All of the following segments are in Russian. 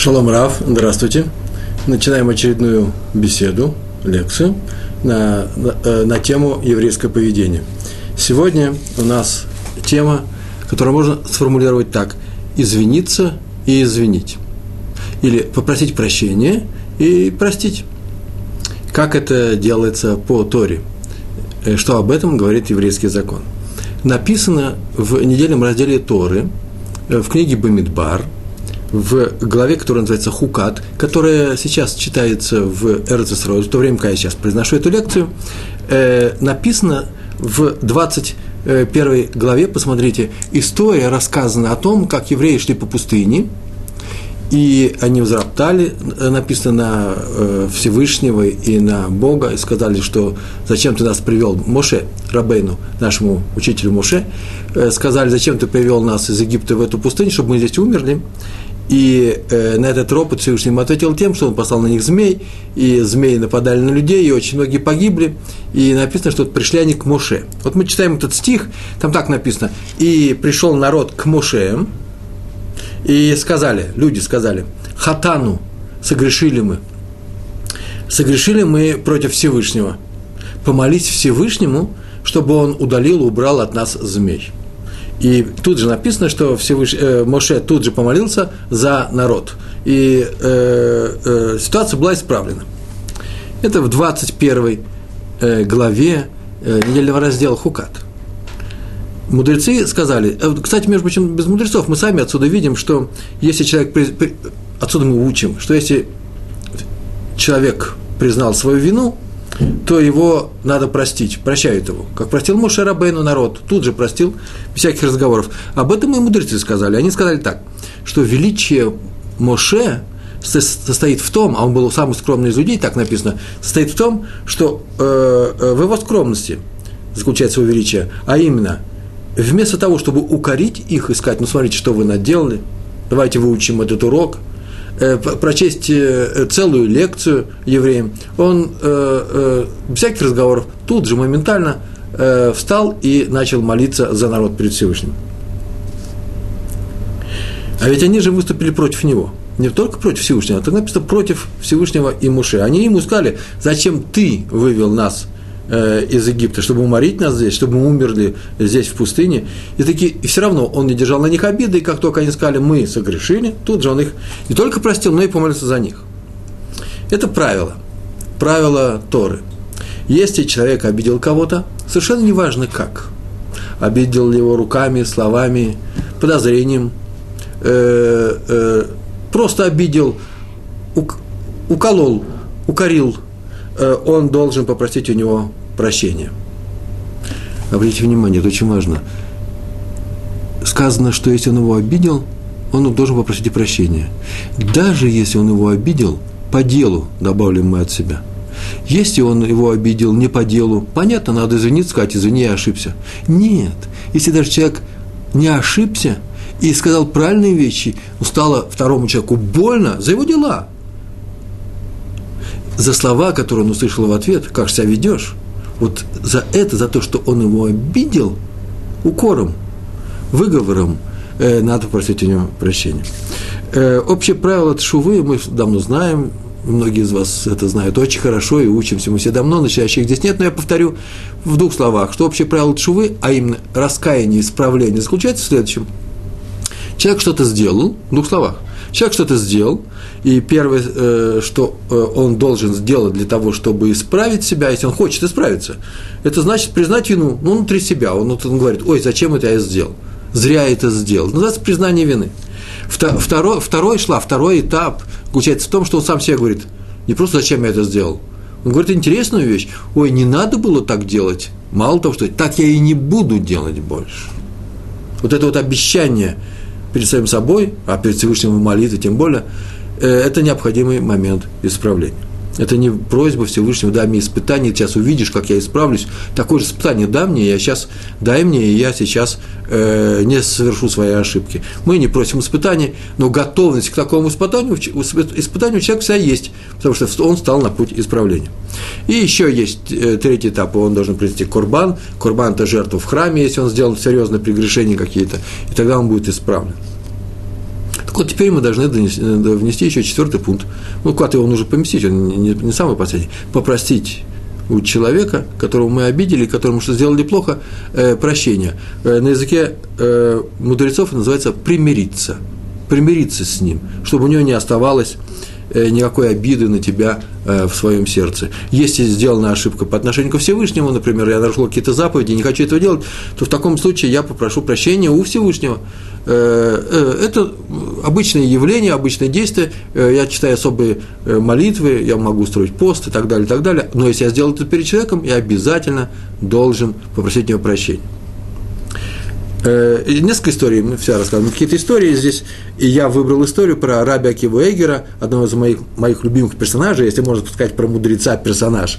Шалом Рав, здравствуйте. Начинаем очередную беседу, лекцию на, на, э, на тему еврейское поведение. Сегодня у нас тема, которую можно сформулировать так – извиниться и извинить. Или попросить прощения и простить. Как это делается по Торе? Э, что об этом говорит еврейский закон? Написано в недельном разделе Торы, э, в книге Бамидбар – в главе, которая называется Хукат, которая сейчас читается в Эрцесрой, в то время, когда я сейчас произношу эту лекцию, э, написано в 21 главе, посмотрите, история рассказана о том, как евреи шли по пустыне, и они взроптали, написано на э, Всевышнего и на Бога, и сказали, что зачем ты нас привел, Моше, Рабейну, нашему учителю Моше, э, сказали, зачем ты привел нас из Египта в эту пустыню, чтобы мы здесь умерли. И э, на этот ропот Всевышний ему ответил тем, что он послал на них змей, и змеи нападали на людей, и очень многие погибли. И написано, что пришли они к Моше. Вот мы читаем этот стих, там так написано. И пришел народ к Моше, и сказали, люди сказали, хатану, согрешили мы. Согрешили мы против Всевышнего. Помолись Всевышнему, чтобы он удалил, убрал от нас змей. И тут же написано, что Всевыш... э, Моше тут же помолился за народ. И э, э, ситуация была исправлена. Это в 21 э, главе э, недельного раздела Хукат. Мудрецы сказали, э, кстати, между прочим, без мудрецов мы сами отсюда видим, что если человек, отсюда мы учим, что если человек признал свою вину, то его надо простить, прощают его. Как простил Моше Рабейну народ, тут же простил, всяких разговоров. Об этом и мудрецы сказали. Они сказали так, что величие Моше состоит в том, а он был самый скромный из людей, так написано, состоит в том, что э, э в его скромности заключается его величие, а именно, вместо того, чтобы укорить их, искать, ну смотрите, что вы наделали, давайте выучим этот урок – прочесть э, целую лекцию евреям, он э, без всяких разговоров тут же моментально встал и начал молиться за народ перед Всевышним. А ведь они же выступили против него. Не только против Всевышнего, а так написано против Всевышнего и Муше. Они ему сказали, зачем ты вывел нас Э, из Египта, чтобы уморить нас здесь, чтобы мы умерли здесь в пустыне. И такие, и все равно он не держал на них обиды, и как только они сказали, мы согрешили, тут же он их не только простил, но и помолился за них. Это правило, правило Торы. Если человек обидел кого-то, совершенно неважно как, обидел ли его руками, словами, подозрением, э, э, просто обидел, ук, уколол, укорил, э, он должен попросить у него прощения. Обратите внимание, это очень важно. Сказано, что если он его обидел, он должен попросить и прощения. Даже если он его обидел, по делу, добавим мы от себя. Если он его обидел не по делу, понятно, надо извиниться, сказать, извини, я ошибся. Нет, если даже человек не ошибся и сказал правильные вещи, стало второму человеку больно за его дела, за слова, которые он услышал в ответ, как себя ведешь, вот за это, за то, что он его обидел, укором, выговором, э, надо просить у него прощения. Э, общее правило Тшувы мы давно знаем, многие из вас это знают очень хорошо и учимся мы все давно, начинающих здесь нет, но я повторю в двух словах, что общее правило Тшувы, а именно раскаяние, исправление, заключается в следующем. Человек что-то сделал, в двух словах, человек что-то сделал, и первое, э, что э, он должен сделать для того, чтобы исправить себя, если он хочет исправиться, это значит признать вину ну, внутри себя. Он, он говорит, ой, зачем это я сделал? Зря это сделал. Называется признание вины. Второй, второй шла, второй этап заключается в том, что он сам себе говорит, не просто зачем я это сделал. Он говорит интересную вещь, ой, не надо было так делать. Мало того, что так я и не буду делать больше. Вот это вот обещание перед самим собой, а перед Всевышним молитвы тем более – это необходимый момент исправления. Это не просьба Всевышнего, дай мне испытание, сейчас увидишь, как я исправлюсь. Такое же испытание дай мне, я сейчас, дай мне, и я сейчас э, не совершу свои ошибки. Мы не просим испытаний, но готовность к такому испытанию, испытанию у человека вся есть, потому что он стал на путь исправления. И еще есть э, третий этап, он должен принести курбан. Курбан – это жертва в храме, если он сделал серьезные прегрешения какие-то, и тогда он будет исправлен. Вот теперь мы должны донести, внести еще четвертый пункт. Ну, куда его нужно поместить, он не, не самый последний. Попросить у человека, которого мы обидели, которому что сделали плохо, э, прощения. Э, на языке э, мудрецов называется примириться. Примириться с ним, чтобы у него не оставалось Э, никакой обиды на тебя э, в своем сердце. Если сделана ошибка по отношению ко Всевышнему, например, я нарушил какие-то заповеди, не хочу этого делать, то в таком случае я попрошу прощения у Всевышнего. Э, это обычное явление, обычное действие. Я читаю особые молитвы, я могу устроить пост и так далее, и так далее. Но если я сделал это перед человеком, я обязательно должен попросить у него прощения. Э, несколько историй, мы все рассказываем, какие-то истории здесь, и я выбрал историю про Раби Акива Эгера, одного из моих, моих любимых персонажей, если можно сказать про мудреца персонаж,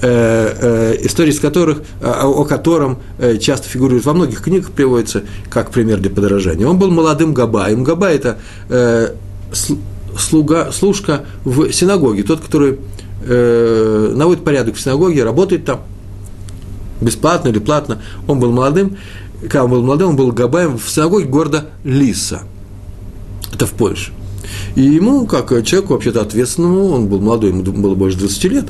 э, э, истории из которых, о, о котором э, часто фигурирует во многих книгах, приводится как пример для подражания. Он был молодым Габаем. Габа – это э, слуга, служка в синагоге, тот, который э, наводит порядок в синагоге, работает там, бесплатно или платно. Он был молодым, когда он был молодым, он был габаем в синагоге города Лиса. Это в Польше. И ему, как человеку вообще-то ответственному, он был молодой, ему было больше 20 лет,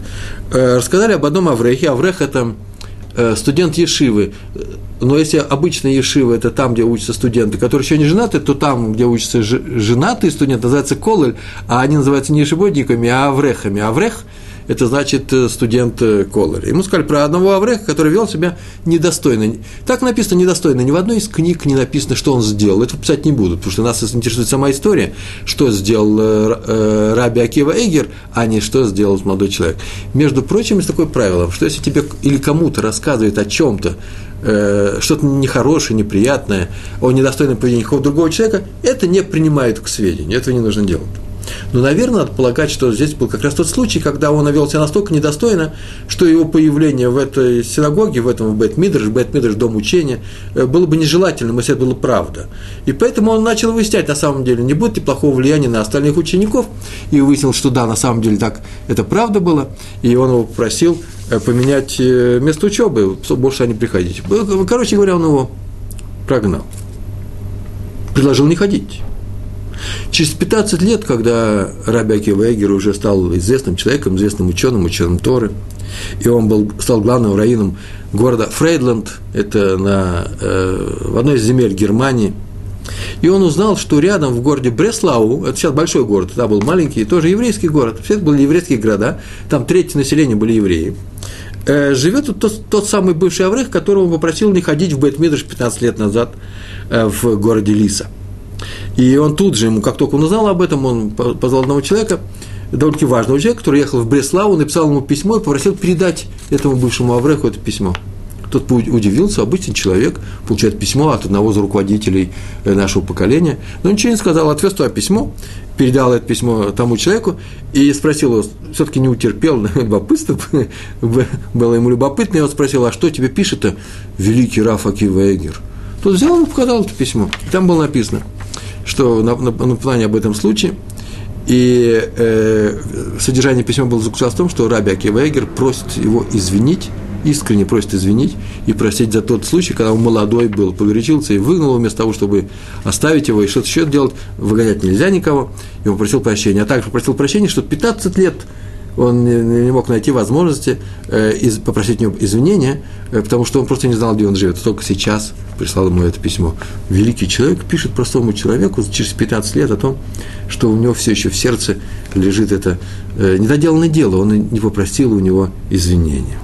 э, рассказали об одном Аврехе. Аврех – это э, студент Ешивы. Но если обычно Ешива – это там, где учатся студенты, которые еще не женаты, то там, где учатся женатые студенты, называется кололь, а они называются не ешебодниками, а аврехами. Аврех – это значит э, студент э, Коллер. Ему сказали про одного Авреха, который вел себя недостойно. Так написано недостойно. Ни в одной из книг не написано, что он сделал. Это писать не будут, потому что нас интересует сама история, что сделал э, Раби Акива Эгер, а не что сделал молодой человек. Между прочим, есть такое правило, что если тебе или кому-то рассказывает о чем-то, что-то нехорошее, неприятное, о недостойном поведении какого-то другого человека, это не принимают к сведению, этого не нужно делать. Но, наверное, надо полагать, что здесь был как раз тот случай, когда он навел себя настолько недостойно, что его появление в этой синагоге, в этом Бет-Мидрш, Бет-Мидрш, дом учения, э, было бы нежелательным, если это была правда. И поэтому он начал выяснять, на самом деле, не будет ли плохого влияния на остальных учеников, и выяснил, что да, на самом деле так это правда было, и он его попросил э, поменять э, место учебы, больше они приходить. Короче говоря, он его прогнал. Предложил не ходить. Через 15 лет, когда Раби Акива Эгер уже стал известным человеком, известным ученым, ученым Торы, и он был, стал главным раввином города Фрейдланд, это на, э, в одной из земель Германии, и он узнал, что рядом в городе Бреслау, это сейчас большой город, тогда был маленький, тоже еврейский город, все это были еврейские города, там треть населения были евреи, э, живет тот, тот самый бывший Аврех, которого он попросил не ходить в Бет-Мидрш 15 лет назад э, в городе Лиса – и он тут же, ему, как только он узнал об этом, он позвал одного человека, довольно важного человека, который ехал в Бреславу, написал ему письмо и попросил передать этому бывшему Авреху это письмо. Тот удивился, обычный человек получает письмо от одного из руководителей э, нашего поколения, но ничего не сказал, отвез туда письмо, передал это письмо тому человеку и спросил его, все-таки не утерпел, любопытство, было ему любопытно, и он спросил, а что тебе пишет-то великий Раф Акива Эгер? Тот взял и показал это письмо, там было написано – что на, на, на плане об этом случае. И э, содержание письма было заключалось в том, что Раби Акива Эгер просит его извинить, искренне просит извинить и простить за тот случай, когда он молодой был, погорячился и выгнал его вместо того, чтобы оставить его и что-то еще делать, выгонять нельзя никого, и он просил прощения. А также просил прощения, что 15 лет он не, не мог найти возможности э, из, попросить у него извинения, э, потому что он просто не знал, где он живет. Только сейчас прислал ему это письмо. Великий человек пишет простому человеку через 15 лет о том, что у него все еще в сердце лежит это э, недоделанное дело, он не попросил у него извинения.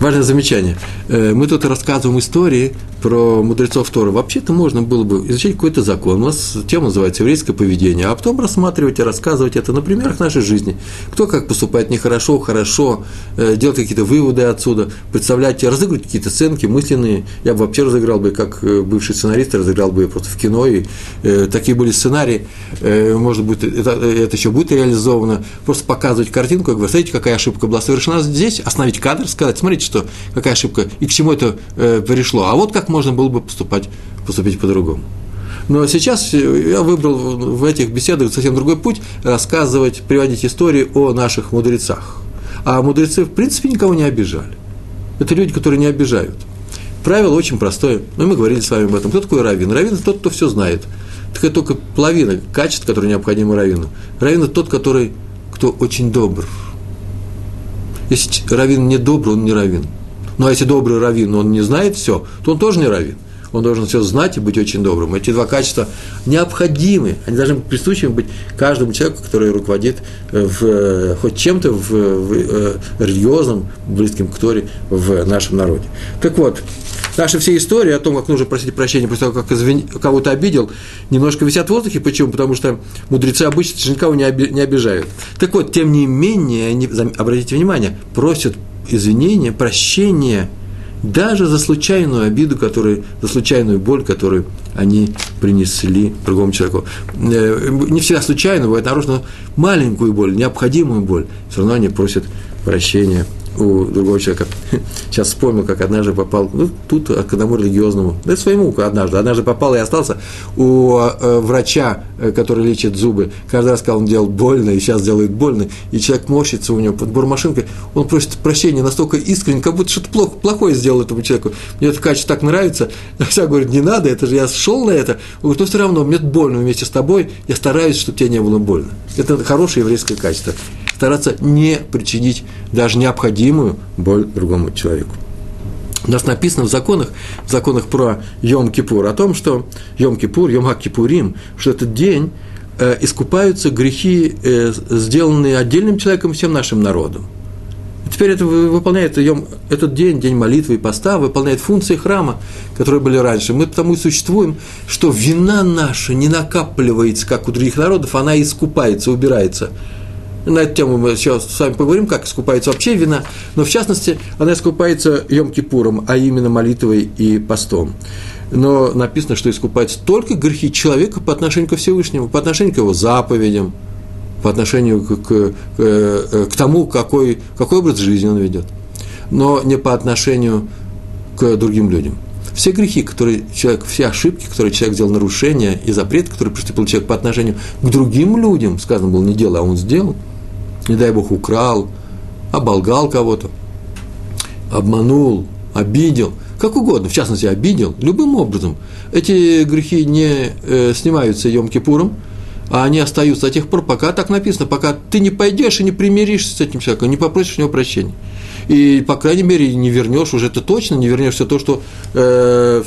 Важное замечание. Э, мы тут рассказываем истории про мудрецов Тора. Вообще-то можно было бы изучать какой-то закон. У нас тема называется еврейское поведение, а потом рассматривать и рассказывать это на примерах нашей жизни. Кто как поступает нехорошо, хорошо, э, делать какие-то выводы отсюда, представлять, разыгрывать какие-то сценки мысленные. Я бы вообще разыграл бы, как э, бывший сценарист, разыграл бы просто в кино. И э, такие были сценарии. Может быть, это, это еще будет реализовано. Просто показывать картинку и говорить, смотрите, какая ошибка была совершена здесь, остановить кадр, сказать, смотрите, что какая ошибка и к чему это пришло. А вот как можно было бы поступать, поступить по-другому. Но сейчас я выбрал в этих беседах совсем другой путь – рассказывать, приводить истории о наших мудрецах. А мудрецы, в принципе, никого не обижали. Это люди, которые не обижают. Правило очень простое. Ну, мы говорили с вами об этом. Кто такой раввин? Раввин – тот, кто все знает. Так это только половина качеств, которые необходимы раввину. Раввин – тот, который, кто очень добр. Если раввин не добрый, он не раввин. Ну, а если добрый раввин, но он не знает все, то он тоже не раввин. Он должен все знать и быть очень добрым. Эти два качества необходимы. Они должны быть присущими быть каждому человеку, который руководит э, в, э, хоть чем-то в, в, в э, религиозном, близким к Торе в нашем народе. Так вот, Наши все истории о том, как нужно просить прощения после того, как извин... кого-то обидел, немножко висят в воздухе. Почему? Потому что мудрецы обычно никого не, не обижают. Так вот, тем не менее, они, обратите внимание, просят извинения, прощения даже за случайную обиду, которую, за случайную боль, которую они принесли другому человеку. Э, не всегда случайно, бывает но маленькую боль, необходимую боль, все равно они просят прощения у другого человека. Сейчас вспомнил, как однажды попал, ну, тут к одному религиозному, да своему однажды, однажды попал и остался у э, врача, э, который лечит зубы. Каждый раз, когда он делал больно, и сейчас делает больно, и человек морщится у него под бормашинкой, он просит прощения настолько искренне, как будто что-то плохо, плохое сделал этому человеку. Мне это качество так нравится. Вся говорит, не надо, это же я шел на это. Говорит, но все равно, мне больно вместе с тобой, я стараюсь, чтобы тебе не было больно. Это хорошее еврейское качество стараться не причинить даже необходимую боль другому человеку. У нас написано в законах, в законах про Йом-Кипур, о том, что Йом-Кипур, Йом-Кипурим, что этот день э, искупаются грехи, э, сделанные отдельным человеком всем нашим народом. Теперь это выполняет этот день, день молитвы и поста, выполняет функции храма, которые были раньше. Мы потому и существуем, что вина наша не накапливается, как у других народов, она искупается, убирается – на эту тему мы сейчас с вами поговорим, как искупается вообще вина, но в частности она искупается Йом-Кипуром, а именно молитвой и постом. Но написано, что искупаются только грехи человека по отношению ко Всевышнему, по отношению к его заповедям, по отношению к, к, к, к тому, какой, какой образ жизни он ведет, но не по отношению к другим людям. Все грехи, которые человек, все ошибки, которые человек сделал, нарушения и запреты, которые приступил человек по отношению к другим людям, сказано было не дело, а он сделал – не дай Бог, украл, оболгал кого-то, обманул, обидел, как угодно, в частности, обидел, любым образом. Эти грехи не э, снимаются Йом-Кипуром, а они остаются до тех пор, пока так написано, пока ты не пойдешь и не примиришься с этим человеком, не попросишь у него прощения. И, по крайней мере, не вернешь, уже ты точно не вернешь все то, что э,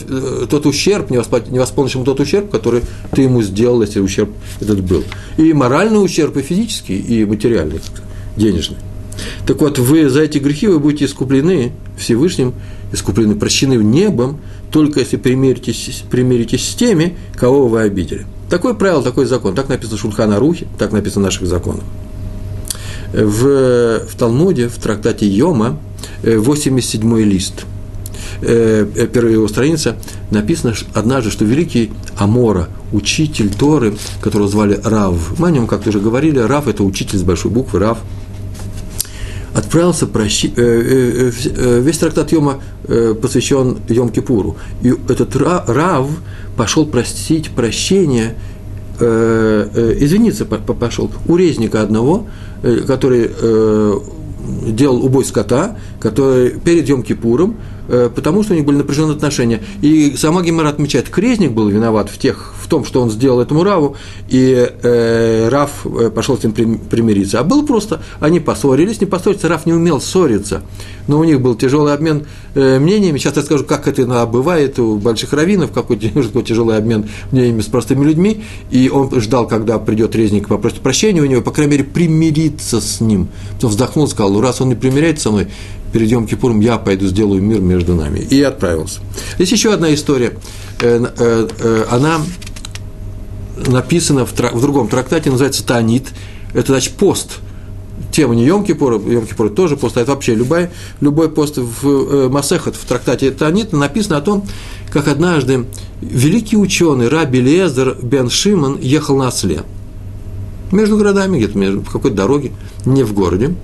тот ущерб, не восполнишь ему тот ущерб, который ты ему сделал, если ущерб этот был. И моральный ущерб, и физический, и материальный, денежный. Так вот, вы за эти грехи вы будете искуплены Всевышним, искуплены, прощены небом, только если примиритесь, примиритесь с теми, кого вы обидели. Такое правило, такой закон. Так написано в Шульхана Рухе, так написано в наших законах в, в Талмуде, в трактате Йома, 87-й э, лист, э, э, первая его страница, написано однажды, что великий Амора, учитель Торы, которого звали Рав, мы о нем как-то уже говорили, Рав – это учитель с большой буквы, Рав, отправился прощи... весь трактат Йома посвящен Йом-Кипуру. И этот Рав пошел просить прощения, извиниться пошел у резника одного, Э, который э, делал убой скота, который перед Йом-Кипуром, э, потому что у них были напряженные отношения. И сама Гемора отмечает, крезник был виноват в, тех, том, что он сделал этому Раву, и э, Рав пошел с ним примириться. А было просто, они поссорились, не поссориться, Рав не умел ссориться, но у них был тяжелый обмен э, мнениями. Сейчас я скажу, как это иногда бывает у больших раввинов, какой тяжелый обмен мнениями с простыми людьми, и он ждал, когда придет резник попросит прощения у него, по крайней мере, примириться с ним. Потом вздохнул, сказал, ну, раз он не примиряется со мной, перед Йом Кипуром я пойду сделаю мир между нами. И отправился. Есть еще одна история. Э, э, она написана в другом трактате, называется Танит. Это значит пост – тема не Йом Кипура, Йом Кипур тоже пост, а это вообще любой, любой пост в э, Масехат, в трактате Танит написано о том, как однажды великий ученый Раби Лезер Бен Шимон ехал на осле. Между городами, где-то в какой-то дороге, не в городе.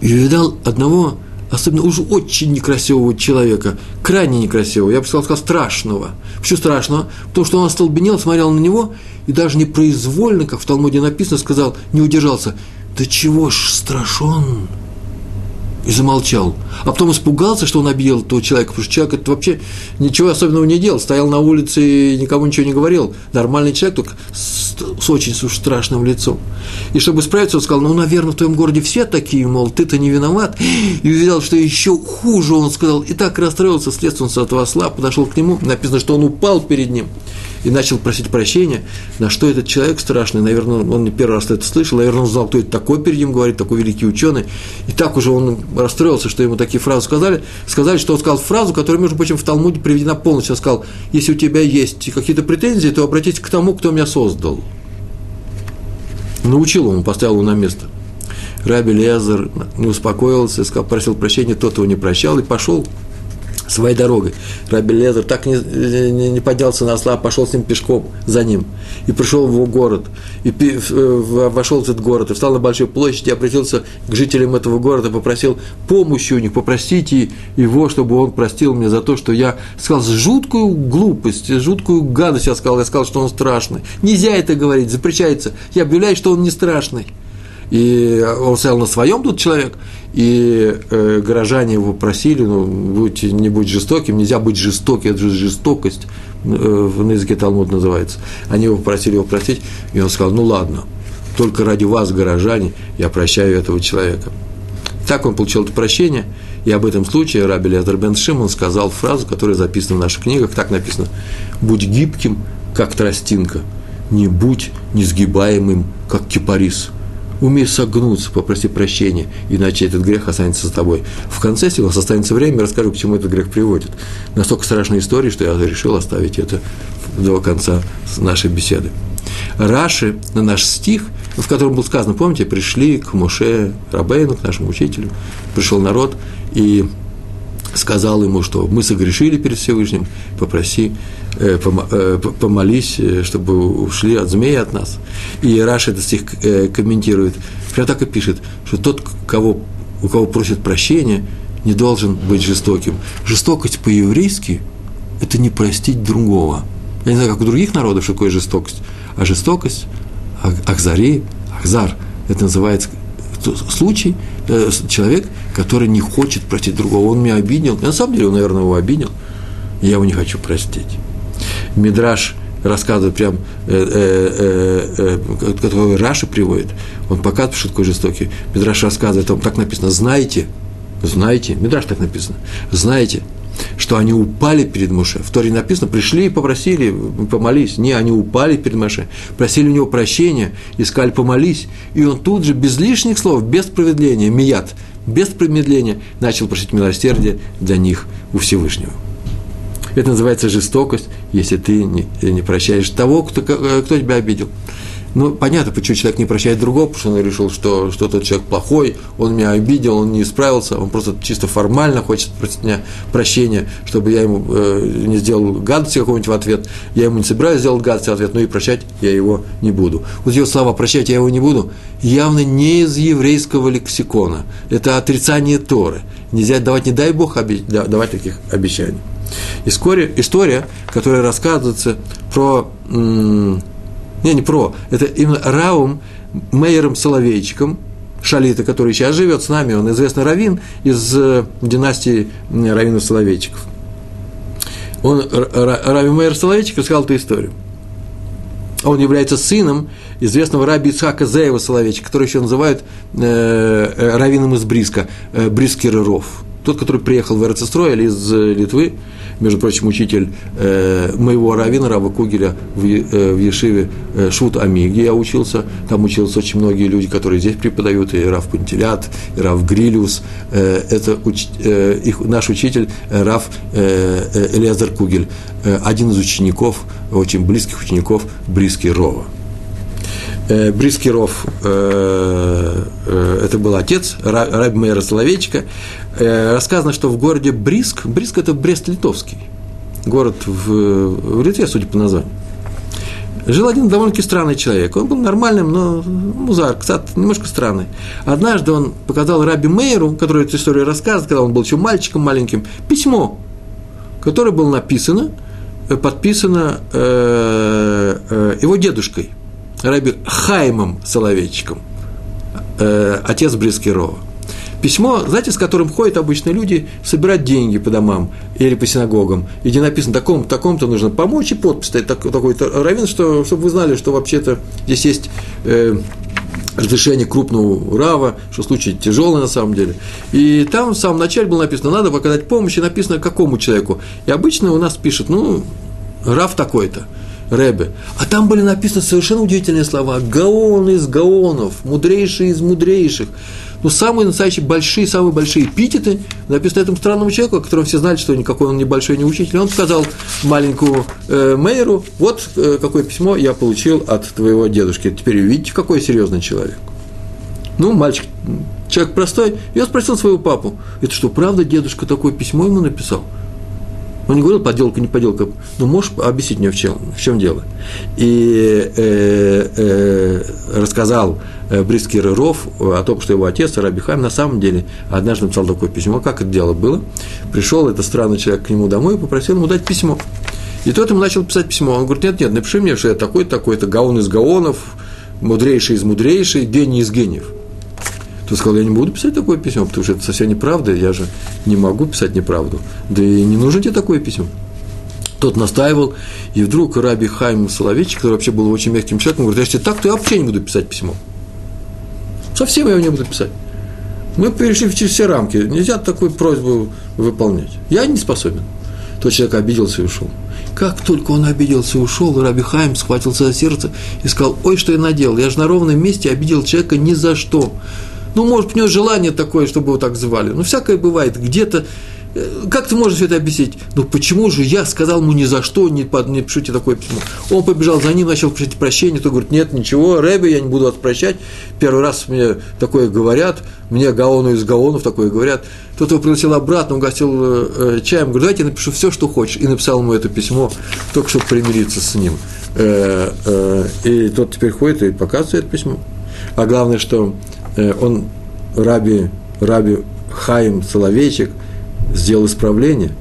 И увидал одного, особенно уже очень некрасивого человека, крайне некрасивого, я бы сказал, сказал страшного. Почему страшного? Потому что он остолбенел, смотрел на него и даже непроизвольно, как в Талмуде написано, сказал, не удержался – да чего ж страшен? и замолчал. А потом испугался, что он обидел того человека, потому что человек это вообще ничего особенного не делал, стоял на улице и никому ничего не говорил. Нормальный человек, только с очень уж страшным лицом. И чтобы справиться, он сказал, ну, наверное, в твоем городе все такие, мол, ты-то не виноват. И увидел, что еще хуже, он сказал, и так расстроился, следствие он с этого слаб, подошел к нему, написано, что он упал перед ним и начал просить прощения, на что этот человек страшный, наверное, он не первый раз это слышал, наверное, он знал, кто это такой перед ним говорит, такой великий ученый, и так уже он расстроился, что ему такие фразы сказали, сказали, что он сказал фразу, которая, между прочим, в Талмуде приведена полностью, он сказал, если у тебя есть какие-то претензии, то обратитесь к тому, кто меня создал. Научил он, поставил его на место. Раби Лезер не успокоился, сказал, просил прощения, тот его не прощал и пошел своей дорогой. Раби Лезер так не, не, не поднялся на осла, пошел с ним пешком за ним. И пришел в его город, и вошел в этот город, и встал на большой площади, обратился к жителям этого города, попросил помощи у них, попросите его, чтобы он простил мне за то, что я сказал жуткую глупость, жуткую гадость я сказал, я сказал, что он страшный. Нельзя это говорить, запрещается. Я объявляю, что он не страшный. И он стоял на своем тут человек, и э, горожане его просили, ну, будь, не будь жестоким, нельзя быть жестоким, это же жестокость, э, на языке Талмуд называется. Они его просили его простить, и он сказал, ну ладно, только ради вас, горожане, я прощаю этого человека. Так он получил это прощение, и об этом случае Раби Лезер бен Шимон сказал фразу, которая записана в наших книгах, так написано, «Будь гибким, как тростинка, не будь несгибаемым, как кипарис». Умей согнуться, попроси прощения, иначе этот грех останется за тобой. В конце, если у нас останется время, я расскажу, к чему этот грех приводит. Настолько страшная история, что я решил оставить это до конца нашей беседы. Раши на наш стих, в котором было сказано, помните, пришли к Муше Рабейну, к нашему учителю, пришел народ, и сказал ему, что мы согрешили перед Всевышним, попроси, помолись, э, чтобы ушли от змеи от нас. И Раша этот стих комментирует, прямо так и пишет, что тот, кого, у кого просит прощения, не должен быть жестоким. Жестокость по-еврейски – это не простить другого. Я не знаю, как у других народов, что такое жестокость, а жестокость, ахзари, ахзар – это называется случай, э, человек, который не хочет простить другого. Он меня обидел. На самом деле, он, наверное, его обидел. Я его не хочу простить. Мидраш рассказывает прям, э, э, э, э, который Раши приводит, он показывает, что такой жестокий. Мидраш рассказывает, там так написано, знаете, знаете, Мидраш так написано, знаете, что они упали перед Моше. В Торе написано, пришли и попросили, помолись. Не, они упали перед Моше, просили у него прощения, искали помолись. И он тут же, без лишних слов, без промедления, мият, без промедления, начал просить милосердия для них у Всевышнего. Это называется жестокость, если ты не, не прощаешь того, кто, кто тебя обидел. Ну, понятно, почему человек не прощает другого, потому что он решил, что, что тот человек плохой, он меня обидел, он не исправился, он просто чисто формально хочет просить меня прощения, чтобы я ему э, не сделал гадости какого-нибудь в ответ, я ему не собираюсь сделать гадости в ответ, но и прощать я его не буду. Вот его слова «прощать я его не буду» явно не из еврейского лексикона, это отрицание Торы. Нельзя давать, не дай Бог, давать таких обещаний. История, история которая рассказывается про не, не про, это именно Раум Мейером Соловейчиком, Шалита, который сейчас живет с нами, он известный раввин из э, династии раввинов Соловейчиков. Он, Рави Мейер Соловейчик, рассказал эту историю. Он является сыном известного раби Ицхака Зеева Соловейчика, который еще называют э, э раввином из Бриска, э, Брискер Ров. Тот, который приехал в Эрцестрой из э, Литвы, между прочим, учитель э, моего равина, Рава Кугеля в, э, в Ешиве э, Шут Ами, где я учился. Там учились очень многие люди, которые здесь преподают, и Рав Пантелят, и Рав Грилиус. Э, это уч, э, их, наш учитель э, Рав э, э, Элиазар Кугель, э, один из учеников, очень близких учеников Бриски Рова. Э, Брискиров, э, э, это был отец Раби Мейра Соловейчика, рассказано, что в городе Бриск, Бриск – это Брест-Литовский, город в, в Литве, судя по названию, жил один довольно-таки странный человек. Он был нормальным, но музар, кстати, немножко странный. Однажды он показал Раби Мейеру, который эту историю рассказывает, когда он был еще мальчиком маленьким, письмо, которое было написано, подписано э, э, его дедушкой – Раби Хаймом Соловейчиком, э, отец Брискирова. Письмо, знаете, с которым ходят обычные люди собирать деньги по домам или по синагогам, и где написано, таком, таком-то нужно помочь, и подпись такой, такой-то равен, что, чтобы вы знали, что вообще-то здесь есть э, разрешение крупного рава, что случай тяжелый на самом деле. И там в самом начале было написано, надо оказать помощь, и написано какому человеку. И обычно у нас пишут, ну, рав такой-то. Рэбе. А там были написаны совершенно удивительные слова. Гаон из гаонов, мудрейший из мудрейших. Ну, самые настоящие большие, самые большие эпитеты написаны этому странному человеку, о котором все знали, что никакой он небольшой не учитель. Он сказал маленькому э, Мейеру, вот э, какое письмо я получил от твоего дедушки. Теперь видите, какой серьезный человек. Ну, мальчик, человек простой, я спросил своего папу, это что, правда дедушка такое письмо ему написал? Он не говорил подделка, не подделка. Ну, можешь объяснить мне, в чем, в чем дело? И э, э, рассказал э, Брискер Ров о том, что его отец, Раби Хайм, на самом деле однажды написал такое письмо. Как это дело было? Пришел этот странный человек к нему домой и попросил ему дать письмо. И тот ему начал писать письмо. Он говорит, нет, нет, напиши мне, что я такой-то, такой-то, гаон из гаонов, мудрейший из мудрейших, гений из гениев. Тот сказал, я не буду писать такое письмо, потому что это совсем неправда, я же не могу писать неправду. Да и не нужно тебе такое письмо. Тот настаивал, и вдруг Раби Хайм Соловейчик, который вообще был очень мягким человеком, говорит, если так, то я вообще не буду писать письмо. Совсем я его не буду писать. Мы перешли через все рамки, нельзя такую просьбу выполнять. Я не способен. Тот человек обиделся и ушел. Как только он обиделся и ушел, Раби Хайм схватился за сердце и сказал, ой, что я наделал, я же на ровном месте обидел человека ни за что. Ну, может, у него желание такое, чтобы его так звали. Ну, всякое бывает. Где-то э, как ты можешь это объяснить? Ну почему же я сказал ему ни за что, не, под, не пишите такое письмо? Он побежал за ним, начал просить прощения, то говорит, нет, ничего, Рэбби, я не буду вас прощать. Первый раз мне такое говорят, мне Гаону из Гаонов такое говорят. Тот его пригласил обратно, угостил э, э, чаем, говорит, давайте я напишу все, что хочешь. И написал ему это письмо, только чтобы примириться с ним. Э, э, и тот теперь ходит и показывает письмо. А главное, что он, Раби, Раби Хаим Соловейчик, сделал исправление,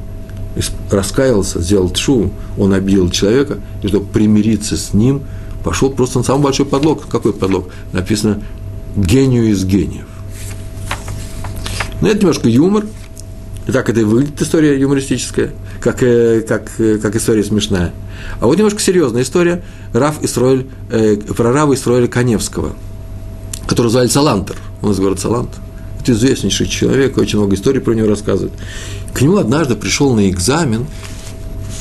раскаялся, сделал тшу, он обидел человека, и чтобы примириться с ним, пошел просто на самый большой подлог. Какой подлог? Написано «гению из гениев». Ну, это немножко юмор, и так это и выглядит история юмористическая, как, э, как, э, как история смешная. А вот немножко серьезная история Рав Исроэль, э, про Рава Исроэля Коневского – который звали Салантер. Он из города Салант. Это известнейший человек, очень много историй про него рассказывают. К нему однажды пришел на экзамен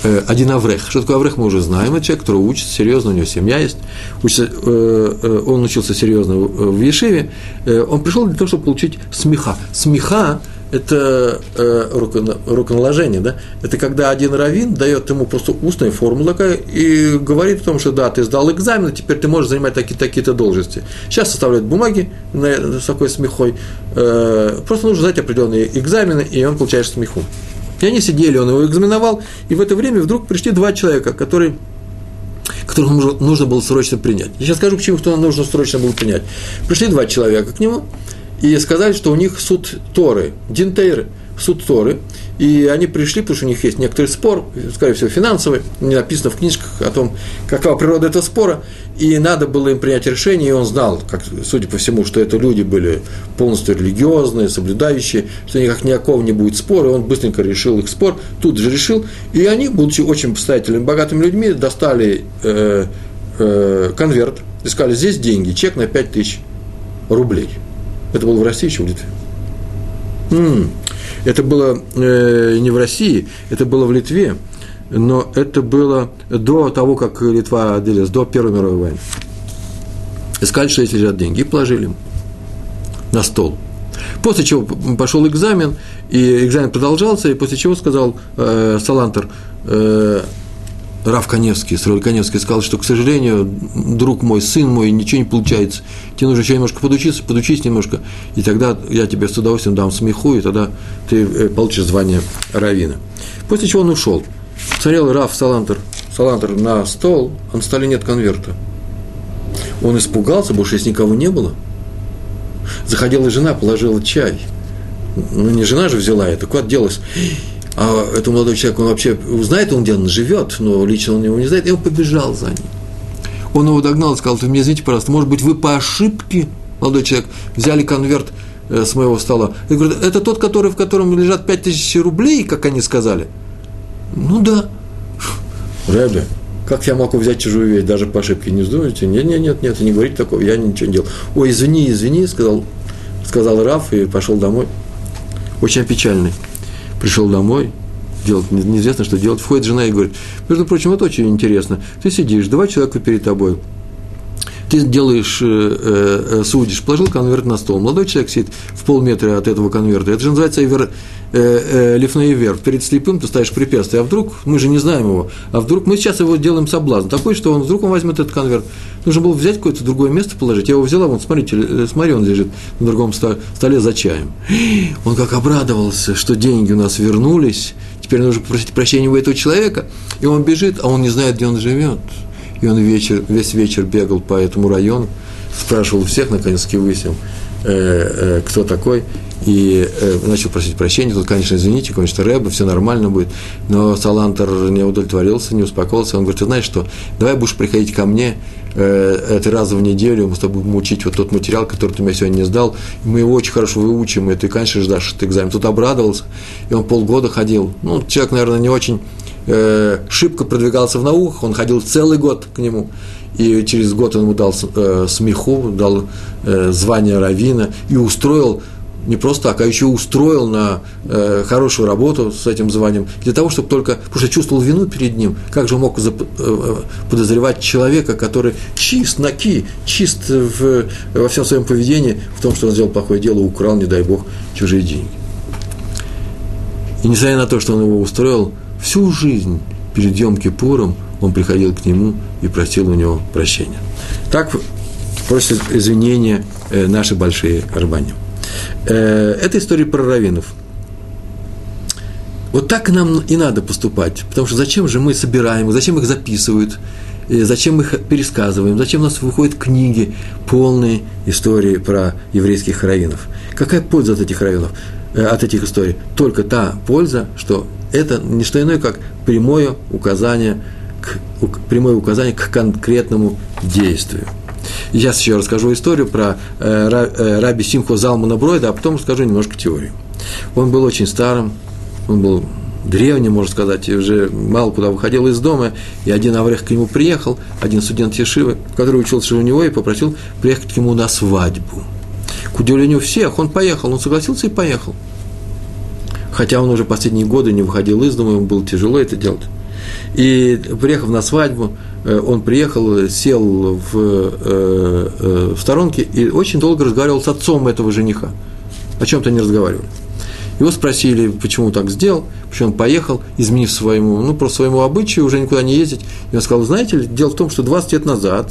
э, один Аврех. Что такое Аврех, мы уже знаем. Это человек, который учится серьезно, у него семья есть. Учится, э, э, он учился серьезно в, в Ешиве. Э, он пришел для того, чтобы получить смеха. Смеха это э, руконаложение, да? Это когда один раввин дает ему просто устную формулу такая и говорит о том, что да, ты сдал экзамен, теперь ты можешь занимать такие, такие-то должности. Сейчас составляют бумаги на, с такой смехой. Э, просто нужно сдать определенные экзамены, и он получает смеху. И они сидели, он его экзаменовал, и в это время вдруг пришли два человека, которые которых нужно, было срочно принять. Я сейчас скажу, почему кто нужно срочно было принять. Пришли два человека к нему, и сказали, что у них суд Торы, Динтейры, суд Торы, и они пришли, потому что у них есть некоторый спор, скорее всего, финансовый, не написано в книжках о том, какова природа этого спора, и надо было им принять решение, и он знал, как, судя по всему, что это люди были полностью религиозные, соблюдающие, что никак никакого не будет спора, и он быстренько решил их спор, тут же решил, и они, будучи очень состоятельными, богатыми людьми, достали э, э, конверт и сказали, здесь деньги, чек на 5 тысяч рублей – это было в России еще в Литве? М-м. Это было э, не в России, это было в Литве, но это было до того, как Литва отделилась, до Первой мировой войны. Искали, что здесь лежат деньги, и положили на стол. После чего пошел экзамен, и экзамен продолжался, и после чего сказал э, Салантер, э, Рав Коневский, Сроль Коневский сказал, что, к сожалению, друг мой, сын мой, ничего не получается. Тебе нужно еще немножко подучиться, подучись немножко, и тогда я тебе с удовольствием дам смеху, и тогда ты э, получишь звание равина. После чего он ушел. Смотрел Раф Салантер, Салантер на стол, а на столе нет конверта. Он испугался, больше здесь никого не было. Заходила жена, положила чай. Ну, не жена же взяла это, куда делась? А этот молодой человек, он вообще знает он, где он живет, но лично он его не знает, и он побежал за ним. Он его догнал и сказал, вы мне извините, пожалуйста, может быть, вы по ошибке, молодой человек, взяли конверт э, с моего стола. И говорит, это тот, который, в котором лежат 5000 рублей, как они сказали? Ну да. Рэбе, как я могу взять чужую вещь, даже по ошибке не вздумайте? Нет, нет, нет, нет, не говорите такого, я ничего не делал. Ой, извини, извини, сказал, сказал Раф и пошел домой. Очень печальный. Пришел домой, делать, неизвестно, что делать. Входит жена и говорит, между прочим, это очень интересно. Ты сидишь, два человека перед тобой, ты делаешь, э, э, судишь, положил конверт на стол, молодой человек сидит в полметра от этого конверта, это же называется ивер, э, э, перед слепым ты ставишь препятствие, а вдруг, мы же не знаем его, а вдруг мы сейчас его делаем соблазн, такой, что он вдруг он возьмет этот конверт, нужно было взять какое-то другое место положить, я его взяла, вот смотрите, э, смотри, он лежит на другом столе за чаем, он как обрадовался, что деньги у нас вернулись, теперь нужно попросить прощения у этого человека, и он бежит, а он не знает, где он живет, и он вечер, весь вечер бегал по этому району, спрашивал всех, наконец-таки выяснил, э, э, кто такой, и э, начал просить прощения. Тут, конечно, извините, конечно, Рэба, все нормально будет. Но Салантер не удовлетворился, не успокоился. Он говорит, ты знаешь что, давай будешь приходить ко мне э, три раза в неделю, мы с тобой будем учить вот тот материал, который ты мне сегодня не сдал. Мы его очень хорошо выучим, и ты, конечно, ждашь этот экзамен. Тут обрадовался, и он полгода ходил. Ну, человек, наверное, не очень э, шибко продвигался в науках, он ходил целый год к нему, и через год он ему дал э, смеху, дал э, звание равина и устроил не просто так, а еще устроил на э, хорошую работу с этим званием, для того, чтобы только, потому что чувствовал вину перед ним, как же мог зап, э, подозревать человека, который чист, наки, чист в, во всем своем поведении, в том, что он сделал плохое дело, украл, не дай бог, чужие деньги. И несмотря на то, что он его устроил, всю жизнь перед Йом-Кипуром он приходил к нему и просил у него прощения. Так просят извинения э, наши большие рабани. Э, это история про раввинов. Вот так нам и надо поступать, потому что зачем же мы собираем, зачем их записывают, зачем мы их пересказываем, зачем у нас выходят книги, полные истории про еврейских раввинов. Какая польза от этих раввинов, э, от этих историй? Только та польза, что это не что иное, как прямое указание к, прямое указание к конкретному действию. Сейчас еще расскажу историю про э, э, раби Симхо Залмана Бройда, а потом расскажу немножко теорию. Он был очень старым, он был древним, можно сказать, и уже мало куда выходил из дома, и один Аврех к нему приехал, один студент Ешивы, который учился у него, и попросил приехать к нему на свадьбу. К удивлению всех, он поехал, он согласился и поехал. Хотя он уже последние годы не выходил из дома, ему было тяжело это делать. И приехав на свадьбу, э, он приехал, сел в, э, э, в сторонке и очень долго разговаривал с отцом этого жениха. О чем-то не разговаривали. Его спросили, почему так сделал, почему он поехал, изменив своему, ну, просто своему обычаю, уже никуда не ездить. И он сказал, знаете ли, дело в том, что 20 лет назад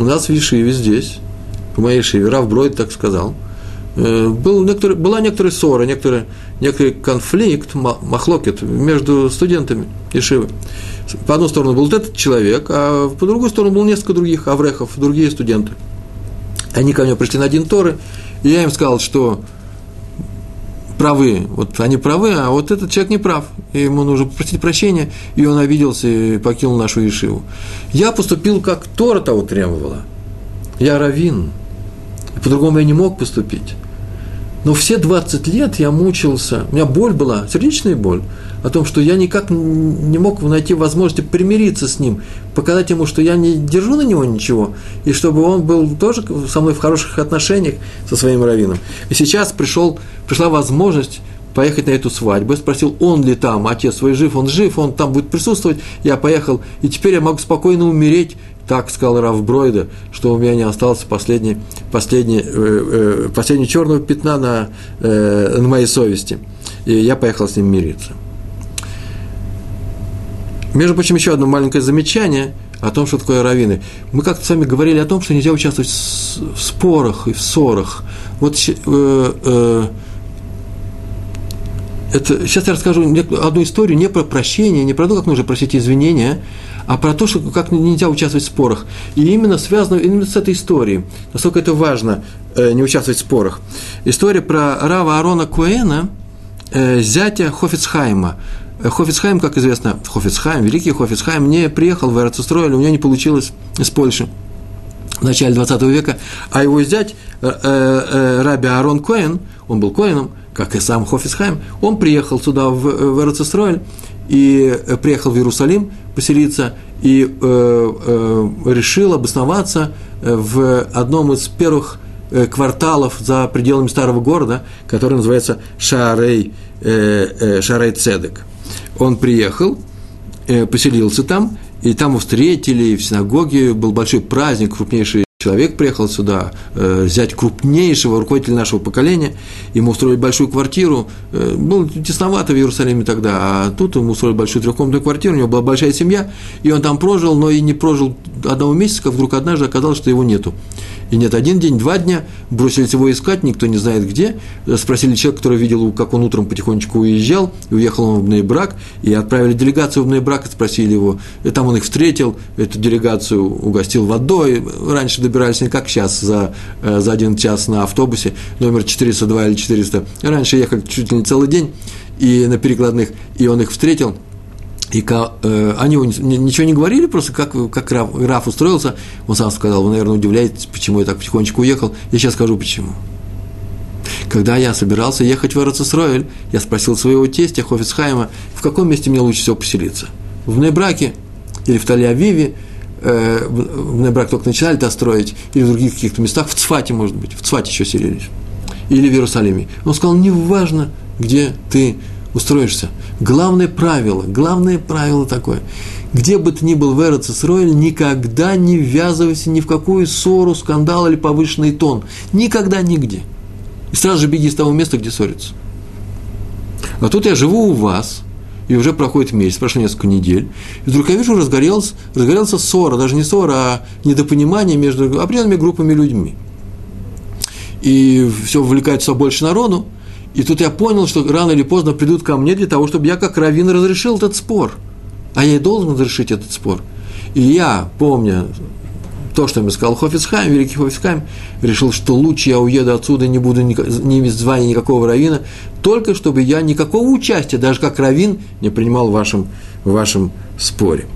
у нас в Ешиве здесь, в моей Ешиве, Рав Бройд так сказал – Э, был некоторый, была некоторая ссора, некоторый, некоторый конфликт, махлокет между студентами Ешивы. По одну сторону был вот этот человек, а по другую сторону был несколько других аврехов, другие студенты. Они ко мне пришли на один Торы, и я им сказал, что правы, вот они правы, а вот этот человек не прав, и ему нужно попросить прощения, и он обиделся и покинул нашу Ешиву. Я поступил, как Тора того требовала. Я равин, по-другому я не мог поступить. Но все 20 лет я мучился, у меня боль была, сердечная боль, о том, что я никак не мог найти возможности примириться с ним, показать ему, что я не держу на него ничего, и чтобы он был тоже со мной в хороших отношениях со своим раввином. И сейчас пришел, пришла возможность поехать на эту свадьбу. Я спросил, он ли там, отец свой жив, он жив, он там будет присутствовать. Я поехал, и теперь я могу спокойно умереть так сказал Раф Бройда, что у меня не осталось последней, последней, э, э, последней черного пятна на, э, на моей совести. И я поехал с ним мириться. Между прочим, еще одно маленькое замечание о том, что такое раввины. Мы как-то с вами говорили о том, что нельзя участвовать в спорах и в ссорах. Вот э, э, это, сейчас я расскажу одну историю не про прощение, не про то, как нужно просить извинения, а про то, что как нельзя участвовать в спорах. И именно связано именно с этой историей. Насколько это важно э, не участвовать в спорах. История про Рава Арона Куэна, э, зятя Хофицхайма. Э, Хофицхайм, как известно, Хофицхайм, великий Хофицхайм, не приехал в Эрцестрой, у него не получилось из Польши. в начале 20 века, а его зять э, э, э, Раби Аарон Коэн, он был Коэном, как и сам Хофисхайм, он приехал сюда, в, в Эрцесройль, и приехал в Иерусалим поселиться, и э, э, решил обосноваться в одном из первых кварталов за пределами старого города, который называется Шарей, э, э, Шарей Цедек. Он приехал, э, поселился там, и там его встретили, в синагоге был большой праздник, крупнейший человек приехал сюда, э, взять крупнейшего руководителя нашего поколения, ему устроили большую квартиру, э, было тесновато в Иерусалиме тогда, а тут ему устроили большую трехкомнатную квартиру, у него была большая семья, и он там прожил, но и не прожил одного месяца, как вдруг однажды оказалось, что его нету. И нет, один день, два дня, бросились его искать, никто не знает где. Спросили человека, который видел, как он утром потихонечку уезжал, и уехал он в Бнейбрак, и отправили делегацию в Бнейбрак, и спросили его. И там он их встретил, эту делегацию угостил водой. Раньше добирались не как сейчас, за, э, за один час на автобусе, номер 402 или 400. Раньше ехали чуть ли не целый день, и на перекладных, и он их встретил – и э, они ничего не говорили, просто как, как Раф, Раф устроился, он сам сказал, вы, наверное, удивляетесь, почему я так потихонечку уехал. Я сейчас скажу, почему. Когда я собирался ехать в Эрцесроэль, я спросил своего тестя Хофицхайма, в каком месте мне лучше всего поселиться. В Небраке или в Таль-Авиве, э, в Небрак только начинали это строить, или в других каких-то местах, в Цфате, может быть, в Цфате еще селились, или в Иерусалиме. Он сказал, неважно, где ты устроишься. Главное правило, главное правило такое. Где бы ты ни был в Эрцесройль, никогда не ввязывайся ни в какую ссору, скандал или повышенный тон. Никогда, нигде. И сразу же беги с того места, где ссорятся. А тут я живу у вас, и уже проходит месяц, прошло несколько недель, и вдруг я вижу, разгорелся, разгорелся ссора, даже не ссора, а недопонимание между определенными группами людьми. И все вовлекает все больше народу, и тут я понял, что рано или поздно придут ко мне для того, чтобы я как раввин разрешил этот спор. А я и должен разрешить этот спор. И я, помня то, что мне сказал Хофицхайм, великий Хофицхайм, решил, что лучше я уеду отсюда, не буду ни, иметь звания никакого равина, только чтобы я никакого участия, даже как равин, не принимал в вашем, в вашем споре.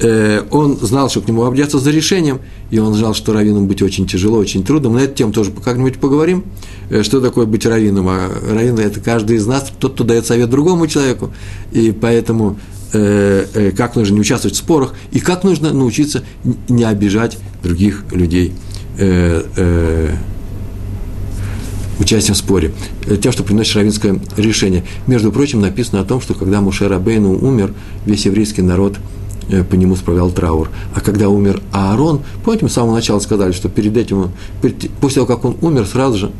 Э, он знал, что к нему обратятся за решением, и он знал, что раввином быть очень тяжело, очень трудно. Мы на эту тему тоже как-нибудь поговорим, э, что такое быть раввином. А раввин – это каждый из нас, тот, кто дает совет другому человеку, и поэтому э, как нужно не участвовать в спорах, и как нужно научиться не обижать других людей участием в споре, тем, что приносит равинское решение. Между прочим, написано о том, что когда Мушер Абейну умер, весь еврейский народ – Э, по нему справлял траур. А когда умер Аарон, помните, мы с самого начала сказали, что перед этим, перед, после того, как он умер, сразу же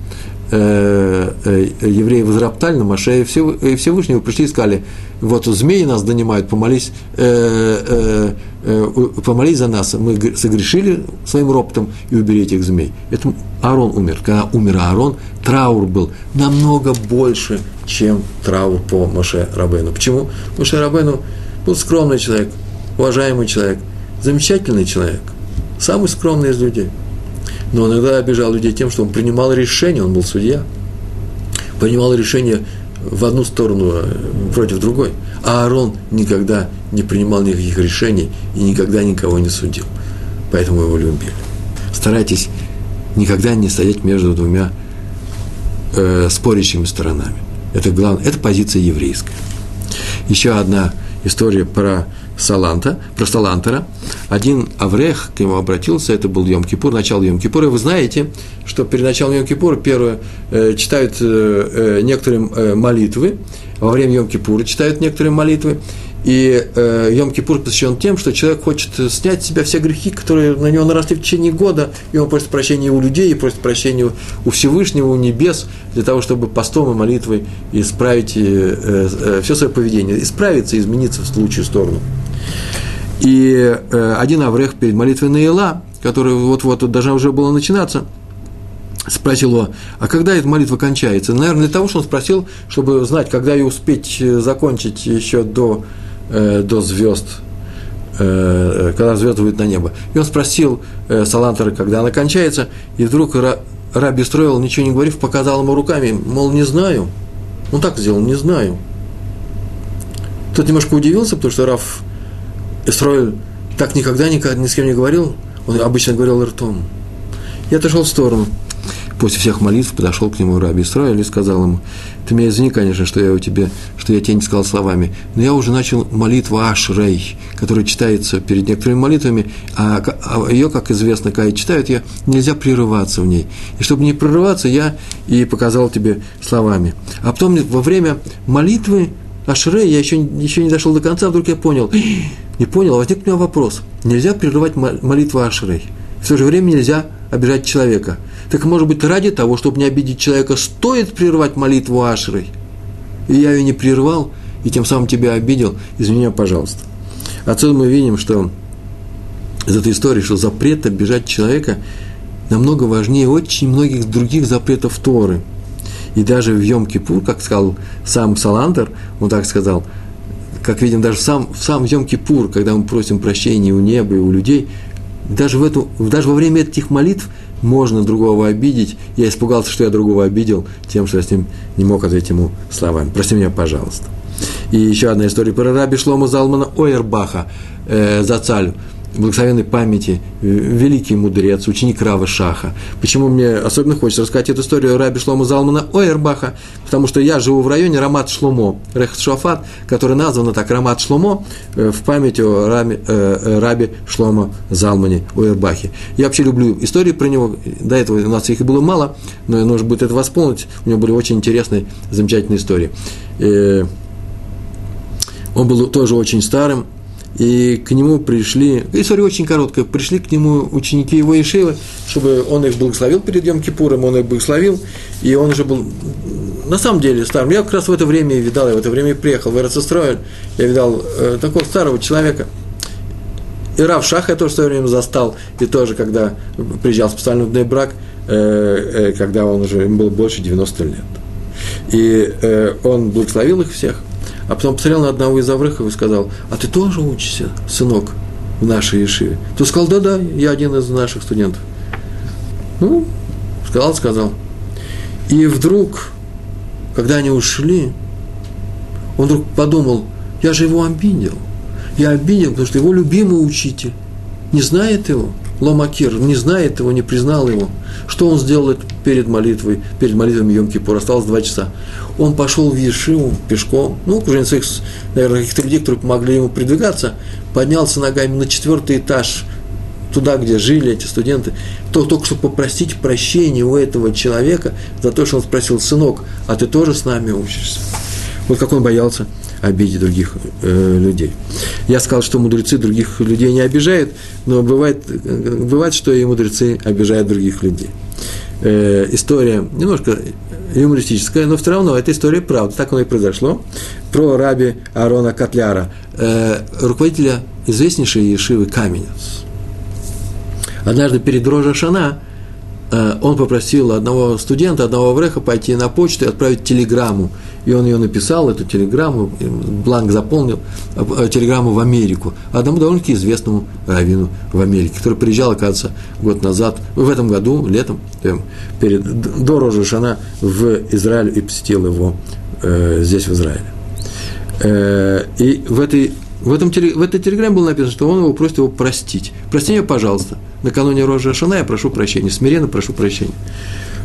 э, э, евреи возроптали на Маше, и Всевышнего пришли и сказали, вот змеи нас донимают, помолись, э, э, э, помолись за нас, мы согрешили своим роптом и убери этих змей. Это Аарон умер. Когда умер Аарон, траур был намного больше, чем траур по Маше Рабену. Почему? Маше Рабену был скромный человек – уважаемый человек, замечательный человек, самый скромный из людей. Но он иногда обижал людей тем, что он принимал решение, он был судья, принимал решение в одну сторону э, против другой. А Аарон никогда не принимал никаких решений и никогда никого не судил. Поэтому его любили. Старайтесь никогда не стоять между двумя э, спорящими сторонами. Это главное, это позиция еврейская. Еще одна история про Саланта, про Салантера. Один Аврех к нему обратился, это был Йом-Кипур, начало Йом-Кипура. Вы знаете, что перед началом Йом-Кипура первое э, читают э, э, некоторые э, молитвы, во время Йом-Кипура читают некоторые молитвы, и э, Йом-Кипур посвящен тем, что человек хочет снять с себя все грехи, которые на него наросли в течение года, и он просит прощения у людей, и просит прощения у Всевышнего, у небес, для того, чтобы постом и молитвой исправить э, э, все свое поведение, исправиться, измениться в лучшую сторону. И э, один Аврех перед молитвой Наила, который вот-вот должна уже была начинаться, спросил его, а когда эта молитва кончается? Наверное, для того, что он спросил, чтобы знать, когда ее успеть э, закончить еще до, э, до звезд, э, когда звезд выйдут на небо. И он спросил э, Салантера, когда она кончается, и вдруг Ра, Раби строил, ничего не говорив, показал ему руками, мол, не знаю. Он так сделал, не знаю. Тот немножко удивился, потому что Раф Исроиль так никогда, никогда ни с кем не говорил. Он обычно говорил ртом. Я отошел в сторону. После всех молитв подошел к нему Раби Исраиль и сказал ему, ты меня извини, конечно, что я у тебя, что я тебе не сказал словами, но я уже начал молитву Ашрей, которая читается перед некоторыми молитвами, а, а ее, как известно, когда читают, я, нельзя прерываться в ней. И чтобы не прерываться, я и показал тебе словами. А потом во время молитвы Ашрей, я еще, еще не дошел до конца, вдруг я понял, не понял, а возник у меня вопрос. Нельзя прерывать молитву Ашрей. В то же время нельзя обижать человека. Так может быть, ради того, чтобы не обидеть человека, стоит прервать молитву Ашрой? И я ее не прервал, и тем самым тебя обидел, извини меня, пожалуйста. Отсюда мы видим, что из этой истории, что запрет обижать человека намного важнее очень многих других запретов Торы. И даже в Йом-Кипур, как сказал сам Саландер, он так сказал, как видим, даже сам, в сам Йом-Кипур, когда мы просим прощения у неба и у людей, даже, в эту, даже во время этих молитв можно другого обидеть. Я испугался, что я другого обидел тем, что я с ним не мог ответить ему словами. Прости меня, пожалуйста. И еще одна история про раби Шлома Залмана Ойербаха, э, Зацалю благословенной памяти, э, великий мудрец, ученик Рава Шаха. Почему мне особенно хочется рассказать эту историю Раби Шлома Залмана Ойербаха? Потому что я живу в районе Рамат Шломо, Рехт Шуафат, который назван так Рамат Шломо э, в память о Раби, э, Раби Шлома Залмане Ойербахе. Я вообще люблю истории про него. До этого у нас их и было мало, но нужно будет это восполнить. У него были очень интересные, замечательные истории. Он был тоже очень старым, и к нему пришли, история очень короткая, пришли к нему ученики его Ишивы, чтобы он их благословил перед Йом Кипуром, он их благословил, и он уже был на самом деле старым. Я как раз в это время и видал, я в это время и приехал в Эрцестройль, я видал э, такого старого человека. И Рав Шах я тоже в свое время застал, и тоже, когда приезжал специально в брак, э, э, когда он уже, ему было больше 90 лет. И э, он благословил их всех – а потом посмотрел на одного из Аврыхов и сказал, а ты тоже учишься, сынок, в нашей Ешиве? Тот сказал, да-да, я один из наших студентов. Ну, сказал, сказал. И вдруг, когда они ушли, он вдруг подумал, я же его обидел. Я обидел, потому что его любимый учитель не знает его. Ломакир не знает его, не признал его. Что он сделал перед молитвой, перед молитвой Йом Кипур? Осталось два часа. Он пошел в Ешиву пешком, ну, окружение своих, наверное, каких-то людей, которые помогли ему продвигаться, поднялся ногами на четвертый этаж, туда, где жили эти студенты, то только чтобы попросить прощения у этого человека за то, что он спросил, сынок, а ты тоже с нами учишься? Вот как он боялся обидеть других э, людей. Я сказал, что мудрецы других людей не обижают, но бывает, бывает что и мудрецы обижают других людей. Э, история немножко юмористическая, но все равно эта история правда, так оно и произошло, про раби Арона Котляра, э, руководителя известнейшей Ешивы Каменец. Однажды перед Рожа Шана э, он попросил одного студента, одного вреха пойти на почту и отправить телеграмму и он ее написал, эту телеграмму, бланк заполнил, э, телеграмму в Америку, одному довольно-таки известному раввину в Америке, который приезжал, оказывается, год назад, в этом году, летом, перед, до Рожешана в Израиль и посетил его э, здесь, в Израиле. Э, и в этой в, этом, в этой телеграмме было написано, что он его просит его простить. Прости меня, пожалуйста. Накануне Рожа Шана я прошу прощения, смиренно прошу прощения.